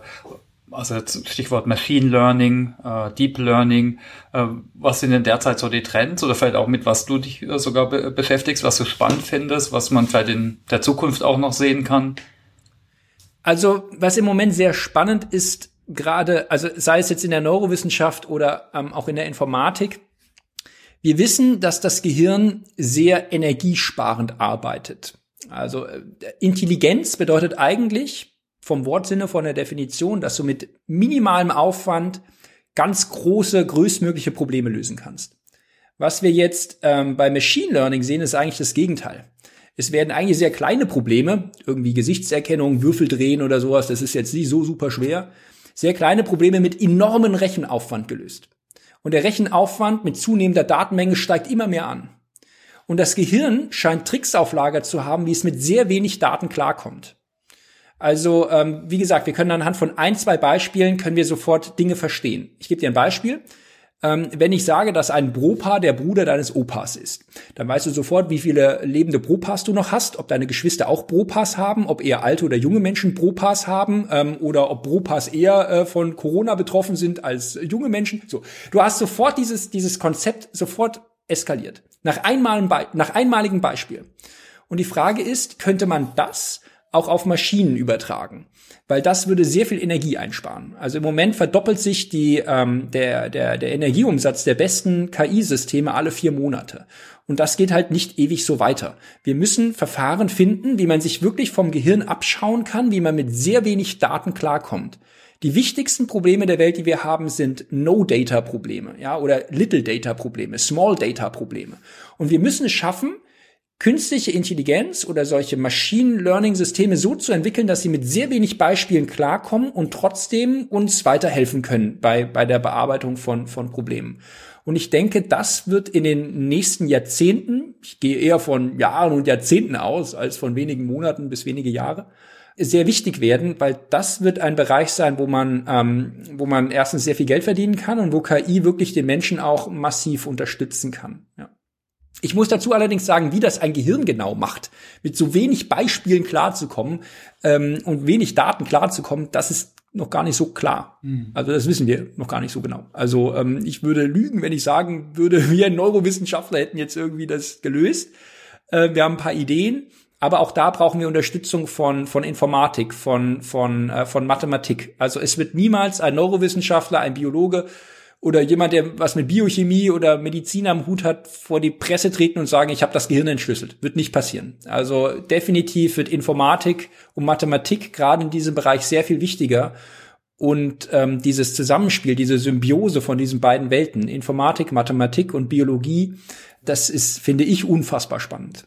also Stichwort Machine Learning, äh, Deep Learning, äh, was sind denn derzeit so die Trends oder vielleicht auch mit was du dich äh, sogar be beschäftigst, was du spannend findest, was man vielleicht in der Zukunft auch noch sehen kann? Also was im Moment sehr spannend ist, gerade, also sei es jetzt in der Neurowissenschaft oder ähm, auch in der Informatik, wir wissen, dass das Gehirn sehr energiesparend arbeitet. Also äh, Intelligenz bedeutet eigentlich vom Wortsinne, von der Definition, dass du mit minimalem Aufwand ganz große, größtmögliche Probleme lösen kannst. Was wir jetzt ähm, bei Machine Learning sehen, ist eigentlich das Gegenteil. Es werden eigentlich sehr kleine Probleme, irgendwie Gesichtserkennung, Würfel drehen oder sowas, das ist jetzt nicht so super schwer, sehr kleine Probleme mit enormen Rechenaufwand gelöst. Und der Rechenaufwand mit zunehmender Datenmenge steigt immer mehr an. Und das Gehirn scheint Tricks auf Lager zu haben, wie es mit sehr wenig Daten klarkommt. Also, ähm, wie gesagt, wir können anhand von ein, zwei Beispielen können wir sofort Dinge verstehen. Ich gebe dir ein Beispiel. Ähm, wenn ich sage, dass ein Bropa der Bruder deines Opas ist, dann weißt du sofort, wie viele lebende Bropas du noch hast, ob deine Geschwister auch Bropas haben, ob eher alte oder junge Menschen Bropas haben ähm, oder ob Bropas eher äh, von Corona betroffen sind als junge Menschen. So, du hast sofort dieses dieses Konzept sofort eskaliert nach einmaligen, Be nach einmaligen Beispiel. Und die Frage ist, könnte man das auch auf Maschinen übertragen, weil das würde sehr viel Energie einsparen. Also im Moment verdoppelt sich die, ähm, der, der, der Energieumsatz der besten KI-Systeme alle vier Monate. Und das geht halt nicht ewig so weiter. Wir müssen Verfahren finden, wie man sich wirklich vom Gehirn abschauen kann, wie man mit sehr wenig Daten klarkommt. Die wichtigsten Probleme der Welt, die wir haben, sind No-Data-Probleme, ja, oder Little-Data-Probleme, Small-Data-Probleme. Und wir müssen es schaffen, künstliche Intelligenz oder solche Machine Learning Systeme so zu entwickeln, dass sie mit sehr wenig Beispielen klarkommen und trotzdem uns weiterhelfen können bei, bei der Bearbeitung von, von Problemen. Und ich denke, das wird in den nächsten Jahrzehnten, ich gehe eher von Jahren und Jahrzehnten aus, als von wenigen Monaten bis wenige Jahre, sehr wichtig werden, weil das wird ein Bereich sein, wo man, ähm, wo man erstens sehr viel Geld verdienen kann und wo KI wirklich den Menschen auch massiv unterstützen kann. Ja. Ich muss dazu allerdings sagen, wie das ein Gehirn genau macht, mit so wenig Beispielen klarzukommen ähm, und wenig Daten klarzukommen, das ist noch gar nicht so klar. Mhm. Also das wissen wir noch gar nicht so genau. Also ähm, ich würde lügen, wenn ich sagen würde, wir Neurowissenschaftler hätten jetzt irgendwie das gelöst. Äh, wir haben ein paar Ideen, aber auch da brauchen wir Unterstützung von von Informatik, von von äh, von Mathematik. Also es wird niemals ein Neurowissenschaftler, ein Biologe oder jemand, der was mit Biochemie oder Medizin am Hut hat, vor die Presse treten und sagen, ich habe das Gehirn entschlüsselt. Wird nicht passieren. Also definitiv wird Informatik und Mathematik gerade in diesem Bereich sehr viel wichtiger. Und ähm, dieses Zusammenspiel, diese Symbiose von diesen beiden Welten, Informatik, Mathematik und Biologie, das ist, finde ich, unfassbar spannend.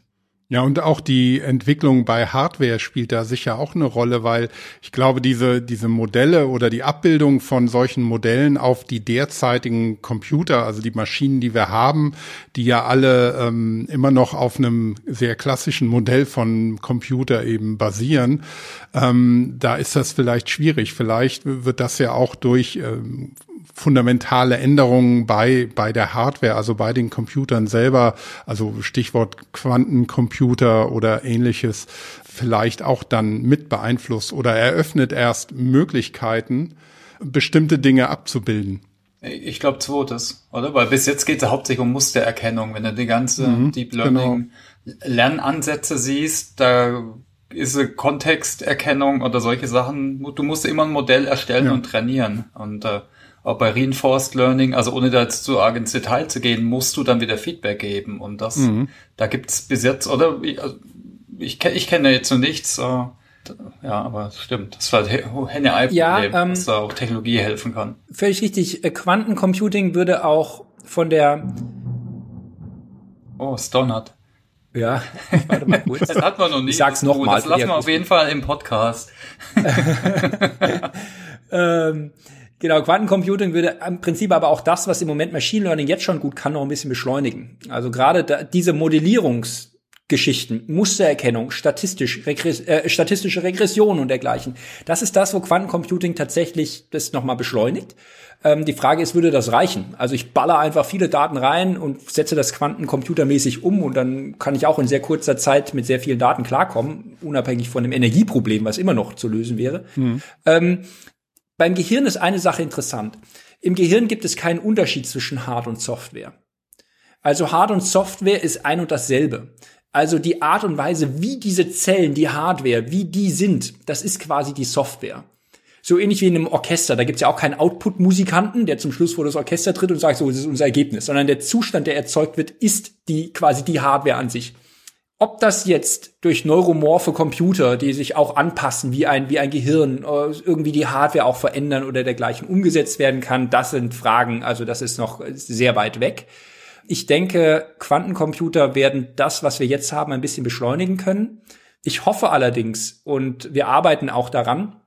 Ja, und auch die Entwicklung bei Hardware spielt da sicher auch eine Rolle, weil ich glaube, diese, diese Modelle oder die Abbildung von solchen Modellen auf die derzeitigen Computer, also die Maschinen, die wir haben, die ja alle ähm, immer noch auf einem sehr klassischen Modell von Computer eben basieren, ähm, da ist das vielleicht schwierig. Vielleicht wird das ja auch durch ähm, fundamentale Änderungen bei, bei der Hardware, also bei den Computern selber, also Stichwort Quantencomputer oder ähnliches, vielleicht auch dann mit beeinflusst oder eröffnet erst Möglichkeiten, bestimmte Dinge abzubilden. Ich glaube zweites, oder? Weil bis jetzt geht es hauptsächlich um Mustererkennung. Wenn du die ganze mhm, Deep Learning genau. Lernansätze siehst, da ist Kontexterkennung oder solche Sachen. Du musst immer ein Modell erstellen ja. und trainieren. Und äh, auch bei Reinforced Learning, also ohne da jetzt zu arg ins Detail zu gehen, musst du dann wieder Feedback geben. Und das, mhm. da gibt's bis jetzt, oder ich, also ich, ich kenne jetzt so nichts, äh, ja, aber es stimmt. Das war Henne-Ei-Problem, ja, ähm, dass da auch Technologie helfen kann. Völlig richtig. Äh, Quantencomputing würde auch von der Oh, Stonert. Ja, warte mal kurz. Das hat man noch nie. Ich sag's nochmal. Das lassen wir auf jeden Fall im Podcast. ähm, Genau, Quantencomputing würde im Prinzip aber auch das, was im Moment Machine Learning jetzt schon gut kann, noch ein bisschen beschleunigen. Also gerade diese Modellierungsgeschichten, Mustererkennung, statistisch, Regress äh, statistische Regression und dergleichen. Das ist das, wo Quantencomputing tatsächlich das nochmal beschleunigt. Ähm, die Frage ist, würde das reichen? Also ich baller einfach viele Daten rein und setze das quantencomputermäßig um und dann kann ich auch in sehr kurzer Zeit mit sehr vielen Daten klarkommen, unabhängig von dem Energieproblem, was immer noch zu lösen wäre. Mhm. Ähm, beim Gehirn ist eine Sache interessant. Im Gehirn gibt es keinen Unterschied zwischen Hard und Software. Also Hard und Software ist ein und dasselbe. Also die Art und Weise, wie diese Zellen, die Hardware, wie die sind, das ist quasi die Software. So ähnlich wie in einem Orchester. Da gibt's ja auch keinen Output-Musikanten, der zum Schluss vor das Orchester tritt und sagt, so, das ist unser Ergebnis, sondern der Zustand, der erzeugt wird, ist die quasi die Hardware an sich. Ob das jetzt durch neuromorphe Computer, die sich auch anpassen wie ein, wie ein Gehirn, äh, irgendwie die Hardware auch verändern oder dergleichen umgesetzt werden kann, das sind Fragen, also das ist noch sehr weit weg. Ich denke, Quantencomputer werden das, was wir jetzt haben, ein bisschen beschleunigen können. Ich hoffe allerdings, und wir arbeiten auch daran,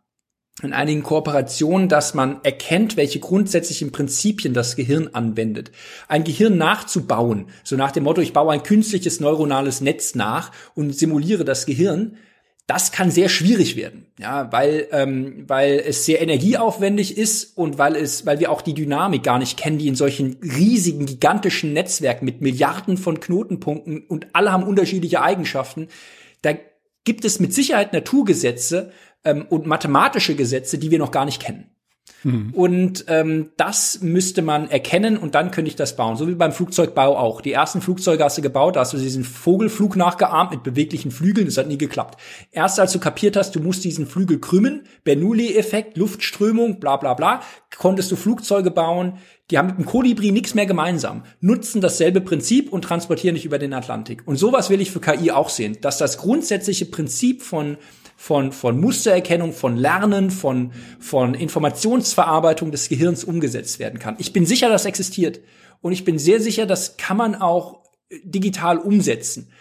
in einigen Kooperationen, dass man erkennt, welche grundsätzlichen Prinzipien das Gehirn anwendet. Ein Gehirn nachzubauen, so nach dem Motto, ich baue ein künstliches neuronales Netz nach und simuliere das Gehirn, das kann sehr schwierig werden, ja, weil ähm, weil es sehr energieaufwendig ist und weil es weil wir auch die Dynamik gar nicht kennen, die in solchen riesigen gigantischen Netzwerken mit Milliarden von Knotenpunkten und alle haben unterschiedliche Eigenschaften. Da gibt es mit Sicherheit Naturgesetze, ähm, und mathematische Gesetze, die wir noch gar nicht kennen. Mhm. Und ähm, das müsste man erkennen und dann könnte ich das bauen. So wie beim Flugzeugbau auch. Die ersten Flugzeuge hast du gebaut, da hast du diesen Vogelflug nachgeahmt mit beweglichen Flügeln, das hat nie geklappt. Erst als du kapiert hast, du musst diesen Flügel krümmen, Bernoulli-Effekt, Luftströmung, bla bla bla, konntest du Flugzeuge bauen, die haben mit dem Kolibri nichts mehr gemeinsam, nutzen dasselbe Prinzip und transportieren dich über den Atlantik. Und sowas will ich für KI auch sehen, dass das grundsätzliche Prinzip von von, von Mustererkennung, von Lernen, von, von Informationsverarbeitung des Gehirns umgesetzt werden kann. Ich bin sicher, das existiert. Und ich bin sehr sicher, das kann man auch digital umsetzen.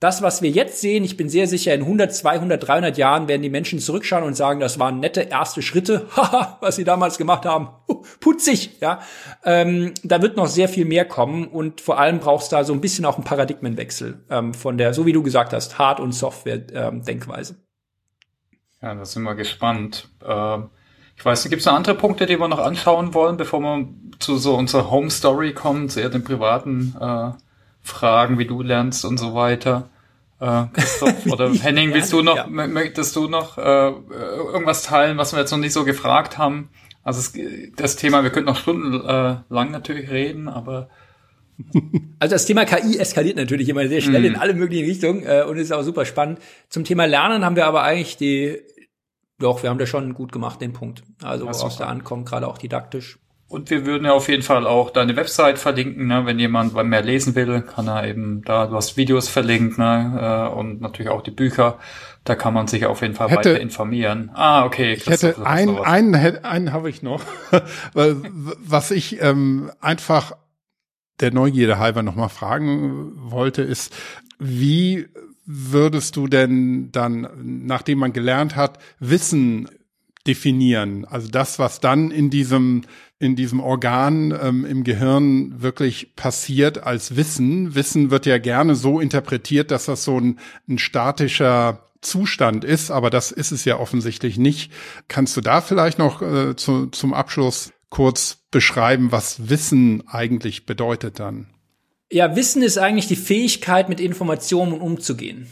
Das, was wir jetzt sehen, ich bin sehr sicher, in 100, 200, 300 Jahren werden die Menschen zurückschauen und sagen, das waren nette erste Schritte, haha, was sie damals gemacht haben, putzig, ja. Ähm, da wird noch sehr viel mehr kommen und vor allem brauchst du da so ein bisschen auch einen Paradigmenwechsel ähm, von der, so wie du gesagt hast, Hard- und Software-Denkweise. Ähm, ja, da sind wir gespannt. Äh, ich weiß nicht, gibt es noch andere Punkte, die wir noch anschauen wollen, bevor wir zu so unserer Home Story kommen, zu eher den privaten äh, Fragen, wie du lernst und so weiter? Äh, Christoph oder Henning, willst du noch, ja. möchtest du noch äh, irgendwas teilen, was wir jetzt noch nicht so gefragt haben? Also es, das Thema, wir könnten noch stundenlang äh, natürlich reden, aber also das Thema KI eskaliert natürlich immer sehr schnell mm. in alle möglichen Richtungen äh, und ist auch super spannend. Zum Thema Lernen haben wir aber eigentlich die, doch, wir haben das schon gut gemacht, den Punkt. Also woraus da ankommt, gerade auch didaktisch. Und wir würden ja auf jeden Fall auch deine Website verlinken, ne? wenn jemand mehr lesen will, kann er eben da, du hast Videos verlinkt, ne? Äh, und natürlich auch die Bücher. Da kann man sich auf jeden Fall hätte, weiter informieren. Ah, okay. Ich hätte ein, einen, einen, einen habe ich noch, was ich ähm, einfach der Neugierde halber nochmal fragen wollte, ist, wie würdest du denn dann, nachdem man gelernt hat, Wissen definieren? Also das, was dann in diesem in diesem Organ ähm, im Gehirn wirklich passiert als Wissen. Wissen wird ja gerne so interpretiert, dass das so ein, ein statischer Zustand ist, aber das ist es ja offensichtlich nicht. Kannst du da vielleicht noch äh, zu, zum Abschluss kurz beschreiben, was Wissen eigentlich bedeutet dann? Ja, Wissen ist eigentlich die Fähigkeit, mit Informationen umzugehen.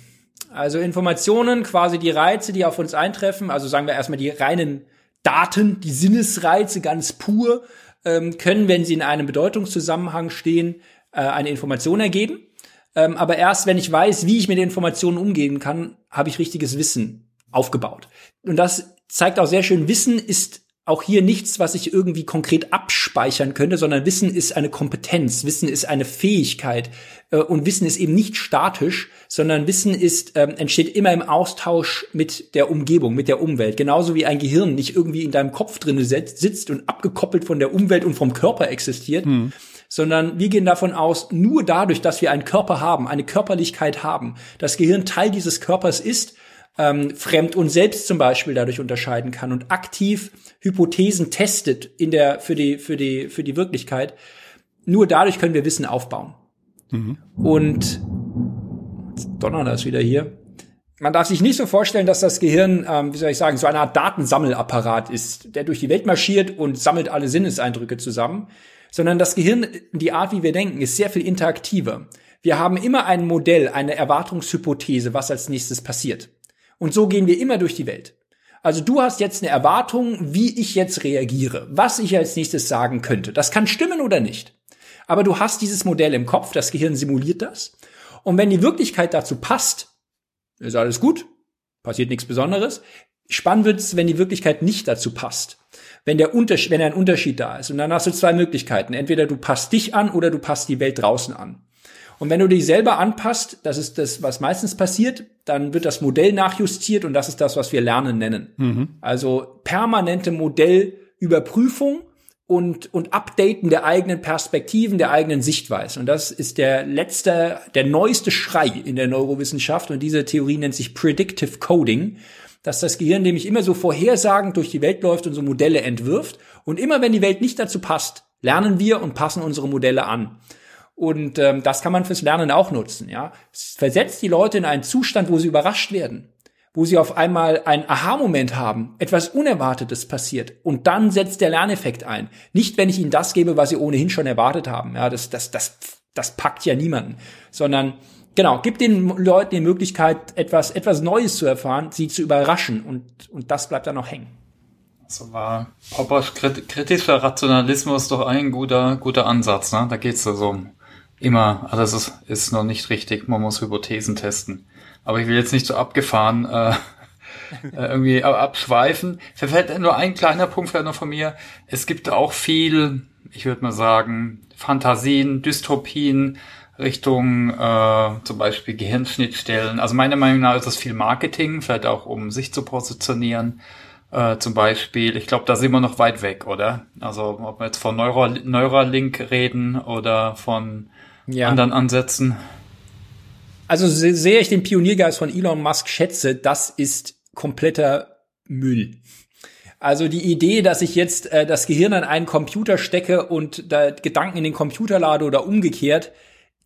Also Informationen, quasi die Reize, die auf uns eintreffen, also sagen wir erstmal die reinen Daten, die Sinnesreize ganz pur, ähm, können, wenn sie in einem Bedeutungszusammenhang stehen, äh, eine Information ergeben. Ähm, aber erst wenn ich weiß, wie ich mit Informationen umgehen kann, habe ich richtiges Wissen aufgebaut. Und das zeigt auch sehr schön, Wissen ist auch hier nichts, was ich irgendwie konkret abspeichern könnte, sondern Wissen ist eine Kompetenz, Wissen ist eine Fähigkeit äh, und Wissen ist eben nicht statisch, sondern Wissen ist ähm, entsteht immer im Austausch mit der Umgebung, mit der Umwelt, genauso wie ein Gehirn nicht irgendwie in deinem Kopf drin sitzt und abgekoppelt von der Umwelt und vom Körper existiert. Hm sondern wir gehen davon aus, nur dadurch, dass wir einen Körper haben, eine Körperlichkeit haben, das Gehirn Teil dieses Körpers ist, ähm, fremd und selbst zum Beispiel dadurch unterscheiden kann und aktiv Hypothesen testet in der für die für die für die Wirklichkeit. Nur dadurch können wir Wissen aufbauen. Mhm. Und donner das wieder hier. Man darf sich nicht so vorstellen, dass das Gehirn, ähm, wie soll ich sagen, so eine Art Datensammelapparat ist, der durch die Welt marschiert und sammelt alle Sinneseindrücke zusammen, sondern das Gehirn, die Art, wie wir denken, ist sehr viel interaktiver. Wir haben immer ein Modell, eine Erwartungshypothese, was als nächstes passiert. Und so gehen wir immer durch die Welt. Also du hast jetzt eine Erwartung, wie ich jetzt reagiere, was ich als nächstes sagen könnte. Das kann stimmen oder nicht. Aber du hast dieses Modell im Kopf, das Gehirn simuliert das. Und wenn die Wirklichkeit dazu passt, ist alles gut, passiert nichts Besonderes. Spannend wird es, wenn die Wirklichkeit nicht dazu passt. Wenn der Unterschied, wenn ein Unterschied da ist. Und dann hast du zwei Möglichkeiten. Entweder du passt dich an oder du passt die Welt draußen an. Und wenn du dich selber anpasst, das ist das, was meistens passiert, dann wird das Modell nachjustiert und das ist das, was wir Lernen nennen. Mhm. Also permanente Modellüberprüfung und, und Updaten der eigenen Perspektiven, der eigenen Sichtweise. Und das ist der letzte, der neueste Schrei in der Neurowissenschaft. Und diese Theorie nennt sich Predictive Coding, dass das Gehirn nämlich immer so vorhersagend durch die Welt läuft und so Modelle entwirft. Und immer wenn die Welt nicht dazu passt, lernen wir und passen unsere Modelle an. Und ähm, das kann man fürs Lernen auch nutzen. Ja, versetzt die Leute in einen Zustand, wo sie überrascht werden, wo sie auf einmal einen Aha-Moment haben, etwas Unerwartetes passiert und dann setzt der Lerneffekt ein. Nicht, wenn ich ihnen das gebe, was sie ohnehin schon erwartet haben. Ja, das das das das packt ja niemanden, sondern genau, gibt den Leuten die Möglichkeit, etwas etwas Neues zu erfahren, sie zu überraschen und und das bleibt dann noch hängen. So war Poppers kritischer Rationalismus doch ein guter guter Ansatz. Ne? Da geht's ja so um immer, also das ist, ist noch nicht richtig, man muss Hypothesen testen. Aber ich will jetzt nicht so abgefahren äh, äh irgendwie abschweifen. Verfällt nur ein kleiner Punkt vielleicht noch von mir. Es gibt auch viel, ich würde mal sagen, Fantasien, Dystopien Richtung äh, zum Beispiel Gehirnschnittstellen. Also meiner Meinung nach ist das viel Marketing, vielleicht auch um sich zu positionieren. Äh, zum Beispiel, ich glaube, da sind wir noch weit weg, oder? Also ob wir jetzt von Neura Neuralink reden oder von ja. anderen Ansätzen. Also sehe ich den Pioniergeist von Elon Musk schätze, das ist kompletter Müll. Also die Idee, dass ich jetzt äh, das Gehirn an einen Computer stecke und da Gedanken in den Computer lade oder umgekehrt,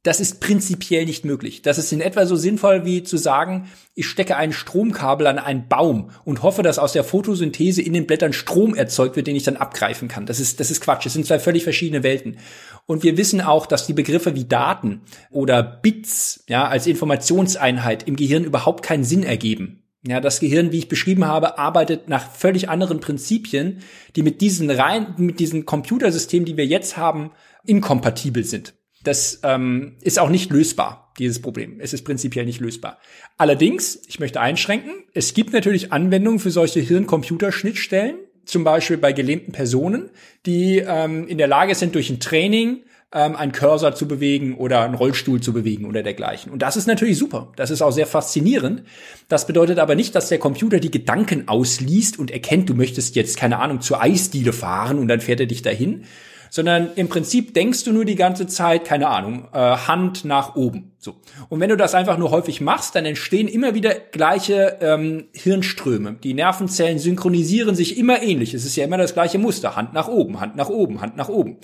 das ist prinzipiell nicht möglich. Das ist in etwa so sinnvoll wie zu sagen, ich stecke ein Stromkabel an einen Baum und hoffe, dass aus der Photosynthese in den Blättern Strom erzeugt wird, den ich dann abgreifen kann. Das ist, das ist Quatsch. Das sind zwei völlig verschiedene Welten. Und wir wissen auch, dass die Begriffe wie Daten oder Bits, ja, als Informationseinheit im Gehirn überhaupt keinen Sinn ergeben. Ja, das Gehirn, wie ich beschrieben habe, arbeitet nach völlig anderen Prinzipien, die mit diesen rein, mit diesen Computersystemen, die wir jetzt haben, inkompatibel sind. Das ähm, ist auch nicht lösbar, dieses Problem. Es ist prinzipiell nicht lösbar. Allerdings, ich möchte einschränken, es gibt natürlich Anwendungen für solche Hirn-Computer-Schnittstellen, zum Beispiel bei gelähmten Personen, die ähm, in der Lage sind, durch ein Training ähm, einen Cursor zu bewegen oder einen Rollstuhl zu bewegen oder dergleichen. Und das ist natürlich super. Das ist auch sehr faszinierend. Das bedeutet aber nicht, dass der Computer die Gedanken ausliest und erkennt, du möchtest jetzt, keine Ahnung, zur Eisdiele fahren und dann fährt er dich dahin, sondern im Prinzip denkst du nur die ganze Zeit, keine Ahnung, äh, Hand nach oben. So. Und wenn du das einfach nur häufig machst, dann entstehen immer wieder gleiche ähm, Hirnströme. Die Nervenzellen synchronisieren sich immer ähnlich. Es ist ja immer das gleiche Muster. Hand nach oben, Hand nach oben, Hand nach oben.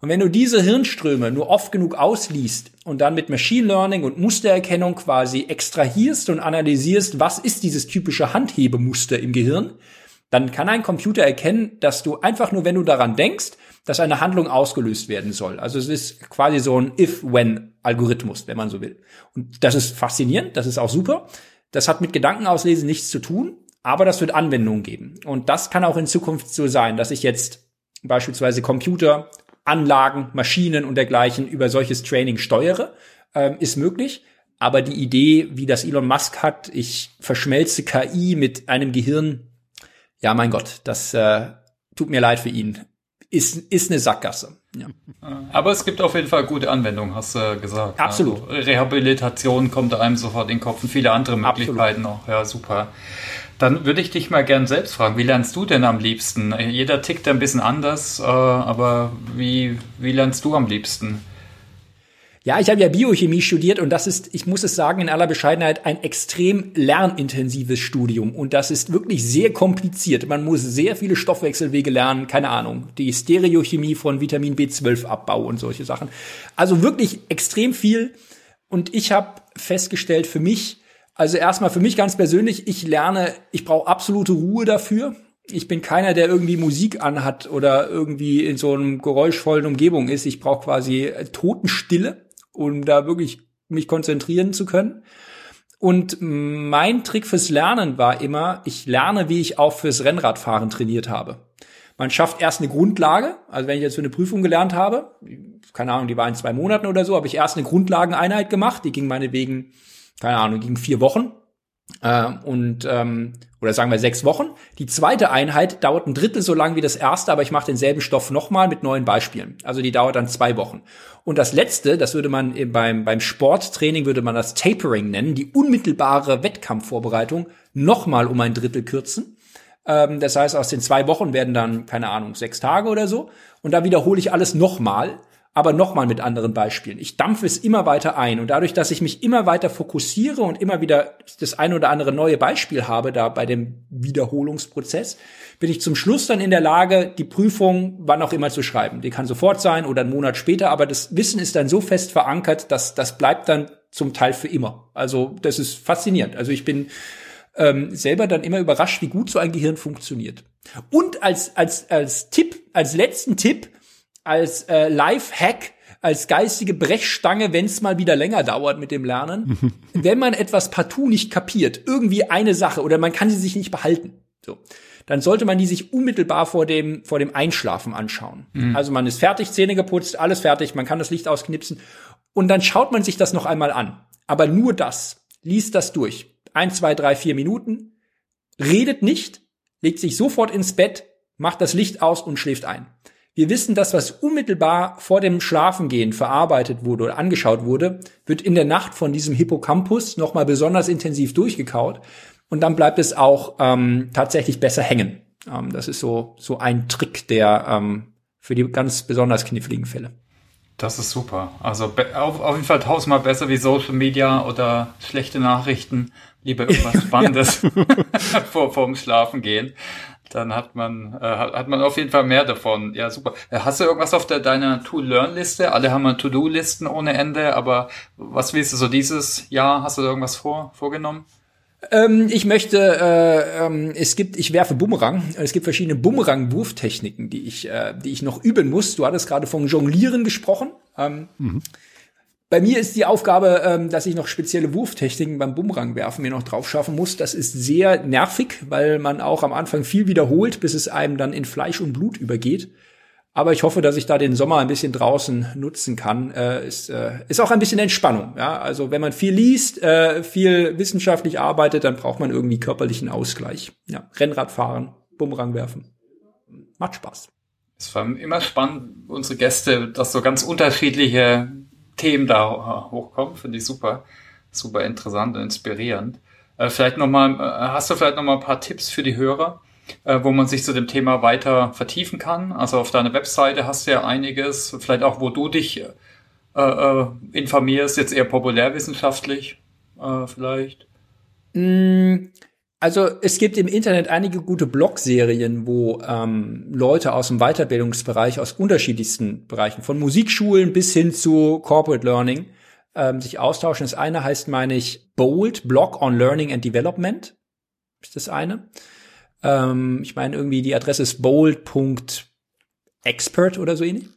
Und wenn du diese Hirnströme nur oft genug ausliest und dann mit Machine Learning und Mustererkennung quasi extrahierst und analysierst, was ist dieses typische Handhebemuster im Gehirn, dann kann ein Computer erkennen, dass du einfach nur, wenn du daran denkst, dass eine Handlung ausgelöst werden soll. Also es ist quasi so ein If-When-Algorithmus, wenn man so will. Und das ist faszinierend, das ist auch super. Das hat mit Gedankenauslesen nichts zu tun, aber das wird Anwendungen geben. Und das kann auch in Zukunft so sein, dass ich jetzt beispielsweise Computer, Anlagen, Maschinen und dergleichen über solches Training steuere, ähm, ist möglich. Aber die Idee, wie das Elon Musk hat, ich verschmelze KI mit einem Gehirn, ja, mein Gott, das äh, tut mir leid für ihn ist, ist eine Sackgasse. Ja. Aber es gibt auf jeden Fall gute Anwendungen, hast du gesagt. Absolut. Also Rehabilitation kommt einem sofort in den Kopf und viele andere Möglichkeiten Absolut. noch. Ja, super. Dann würde ich dich mal gern selbst fragen, wie lernst du denn am liebsten? Jeder tickt ein bisschen anders, äh, aber wie, wie lernst du am liebsten? Ja, ich habe ja Biochemie studiert und das ist, ich muss es sagen, in aller Bescheidenheit ein extrem lernintensives Studium. Und das ist wirklich sehr kompliziert. Man muss sehr viele Stoffwechselwege lernen, keine Ahnung, die Stereochemie von Vitamin B12-Abbau und solche Sachen. Also wirklich extrem viel. Und ich habe festgestellt für mich, also erstmal für mich ganz persönlich, ich lerne, ich brauche absolute Ruhe dafür. Ich bin keiner, der irgendwie Musik anhat oder irgendwie in so einem geräuschvollen Umgebung ist. Ich brauche quasi Totenstille um da wirklich mich konzentrieren zu können. Und mein Trick fürs Lernen war immer, ich lerne, wie ich auch fürs Rennradfahren trainiert habe. Man schafft erst eine Grundlage, also wenn ich jetzt für eine Prüfung gelernt habe, keine Ahnung, die war in zwei Monaten oder so, habe ich erst eine Grundlageneinheit gemacht, die ging meinetwegen, keine Ahnung, ging vier Wochen. Äh, und ähm, oder sagen wir sechs Wochen. Die zweite Einheit dauert ein Drittel so lang wie das erste, aber ich mache denselben Stoff nochmal mit neuen Beispielen. Also die dauert dann zwei Wochen. Und das letzte, das würde man beim, beim Sporttraining, würde man das Tapering nennen, die unmittelbare Wettkampfvorbereitung, nochmal um ein Drittel kürzen. Ähm, das heißt, aus den zwei Wochen werden dann, keine Ahnung, sechs Tage oder so. Und da wiederhole ich alles nochmal aber nochmal mit anderen Beispielen. Ich dampfe es immer weiter ein und dadurch, dass ich mich immer weiter fokussiere und immer wieder das ein oder andere neue Beispiel habe da bei dem Wiederholungsprozess, bin ich zum Schluss dann in der Lage, die Prüfung wann auch immer zu schreiben. Die kann sofort sein oder einen Monat später, aber das Wissen ist dann so fest verankert, dass das bleibt dann zum Teil für immer. Also das ist faszinierend. Also ich bin ähm, selber dann immer überrascht, wie gut so ein Gehirn funktioniert. Und als als als Tipp, als letzten Tipp als äh, Life-Hack, als geistige Brechstange, wenn es mal wieder länger dauert mit dem Lernen. wenn man etwas partout nicht kapiert, irgendwie eine Sache oder man kann sie sich nicht behalten, so, dann sollte man die sich unmittelbar vor dem vor dem Einschlafen anschauen. Mhm. Also man ist fertig, Zähne geputzt, alles fertig, man kann das Licht ausknipsen und dann schaut man sich das noch einmal an. Aber nur das, liest das durch. Ein, zwei, drei, vier Minuten, redet nicht, legt sich sofort ins Bett, macht das Licht aus und schläft ein. Wir wissen, dass was unmittelbar vor dem Schlafengehen verarbeitet wurde oder angeschaut wurde, wird in der Nacht von diesem Hippocampus nochmal besonders intensiv durchgekaut und dann bleibt es auch ähm, tatsächlich besser hängen. Ähm, das ist so, so ein Trick, der ähm, für die ganz besonders kniffligen Fälle. Das ist super. Also auf, auf jeden Fall tausendmal besser wie Social Media oder schlechte Nachrichten. Lieber irgendwas Spannendes vor, vorm Schlafen gehen dann hat man, äh, hat man auf jeden Fall mehr davon. Ja, super. Äh, hast du irgendwas auf der, deiner To-Learn-Liste? Alle haben To-Do-Listen ohne Ende, aber was willst du so dieses Jahr? Hast du da irgendwas vor, vorgenommen? Ähm, ich möchte, äh, ähm, es gibt, ich werfe Bumerang. Es gibt verschiedene Bumerang-Wurftechniken, die ich, äh, die ich noch üben muss. Du hattest gerade vom Jonglieren gesprochen. Ähm, mhm. Bei mir ist die Aufgabe, ähm, dass ich noch spezielle Wurftechniken beim Bumerangwerfen mir noch drauf schaffen muss. Das ist sehr nervig, weil man auch am Anfang viel wiederholt, bis es einem dann in Fleisch und Blut übergeht. Aber ich hoffe, dass ich da den Sommer ein bisschen draußen nutzen kann. Äh, ist, äh, ist auch ein bisschen Entspannung. Ja? Also wenn man viel liest, äh, viel wissenschaftlich arbeitet, dann braucht man irgendwie körperlichen Ausgleich. Ja, Rennradfahren, Bumerang werfen. Macht Spaß. Es war immer spannend, unsere Gäste, dass so ganz unterschiedliche Themen da hochkommen. Finde ich super, super interessant und inspirierend. Äh, vielleicht noch mal, äh, hast du vielleicht noch mal ein paar Tipps für die Hörer, äh, wo man sich zu dem Thema weiter vertiefen kann? Also auf deiner Webseite hast du ja einiges, vielleicht auch, wo du dich äh, äh informierst, jetzt eher populärwissenschaftlich äh, vielleicht. Mm. Also es gibt im Internet einige gute Blogserien, wo ähm, Leute aus dem Weiterbildungsbereich, aus unterschiedlichsten Bereichen, von Musikschulen bis hin zu Corporate Learning, ähm, sich austauschen. Das eine heißt, meine ich, Bold, Blog on Learning and Development. Ist das eine? Ähm, ich meine, irgendwie die Adresse ist bold.expert oder so ähnlich.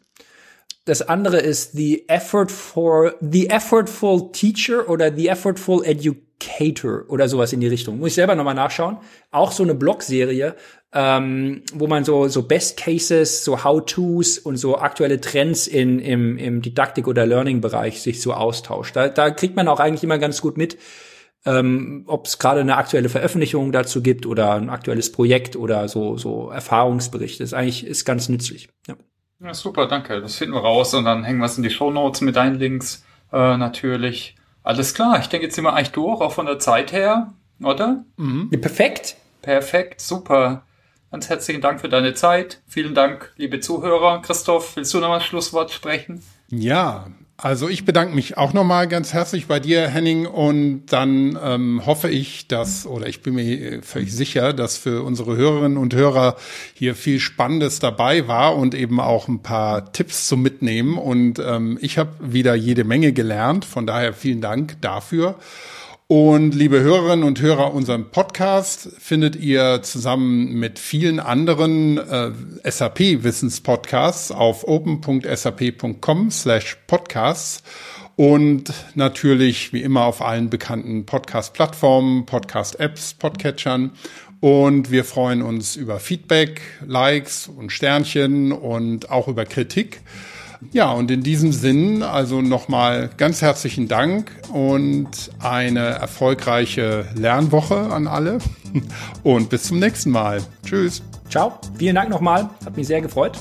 Das andere ist the effort for the effortful teacher oder the effortful educator oder sowas in die Richtung. Muss ich selber nochmal nachschauen. Auch so eine Blogserie, ähm, wo man so so Best Cases, so How-tos und so aktuelle Trends in im, im Didaktik- oder Learning-Bereich sich so austauscht. Da, da kriegt man auch eigentlich immer ganz gut mit, ähm, ob es gerade eine aktuelle Veröffentlichung dazu gibt oder ein aktuelles Projekt oder so so Erfahrungsberichte. Das ist eigentlich ist ganz nützlich. Ja. Ja, super, danke. Das finden wir raus und dann hängen wir es in die Show Notes mit deinen Links äh, natürlich. Alles klar, ich denke, jetzt sind wir eigentlich durch, auch von der Zeit her, oder? Mhm. Ja, perfekt. Perfekt, super. Ganz herzlichen Dank für deine Zeit. Vielen Dank, liebe Zuhörer. Christoph, willst du noch mal ein Schlusswort sprechen? Ja, also ich bedanke mich auch nochmal ganz herzlich bei dir, Henning, und dann ähm, hoffe ich, dass, oder ich bin mir völlig sicher, dass für unsere Hörerinnen und Hörer hier viel Spannendes dabei war und eben auch ein paar Tipps zum Mitnehmen. Und ähm, ich habe wieder jede Menge gelernt, von daher vielen Dank dafür. Und liebe Hörerinnen und Hörer, unseren Podcast findet ihr zusammen mit vielen anderen äh, SAP-Wissenspodcasts auf open.sap.com slash podcasts und natürlich wie immer auf allen bekannten Podcast-Plattformen, Podcast-Apps, Podcatchern. Und wir freuen uns über Feedback, Likes und Sternchen und auch über Kritik. Ja, und in diesem Sinn also nochmal ganz herzlichen Dank und eine erfolgreiche Lernwoche an alle und bis zum nächsten Mal. Tschüss. Ciao. Vielen Dank nochmal. Hat mich sehr gefreut.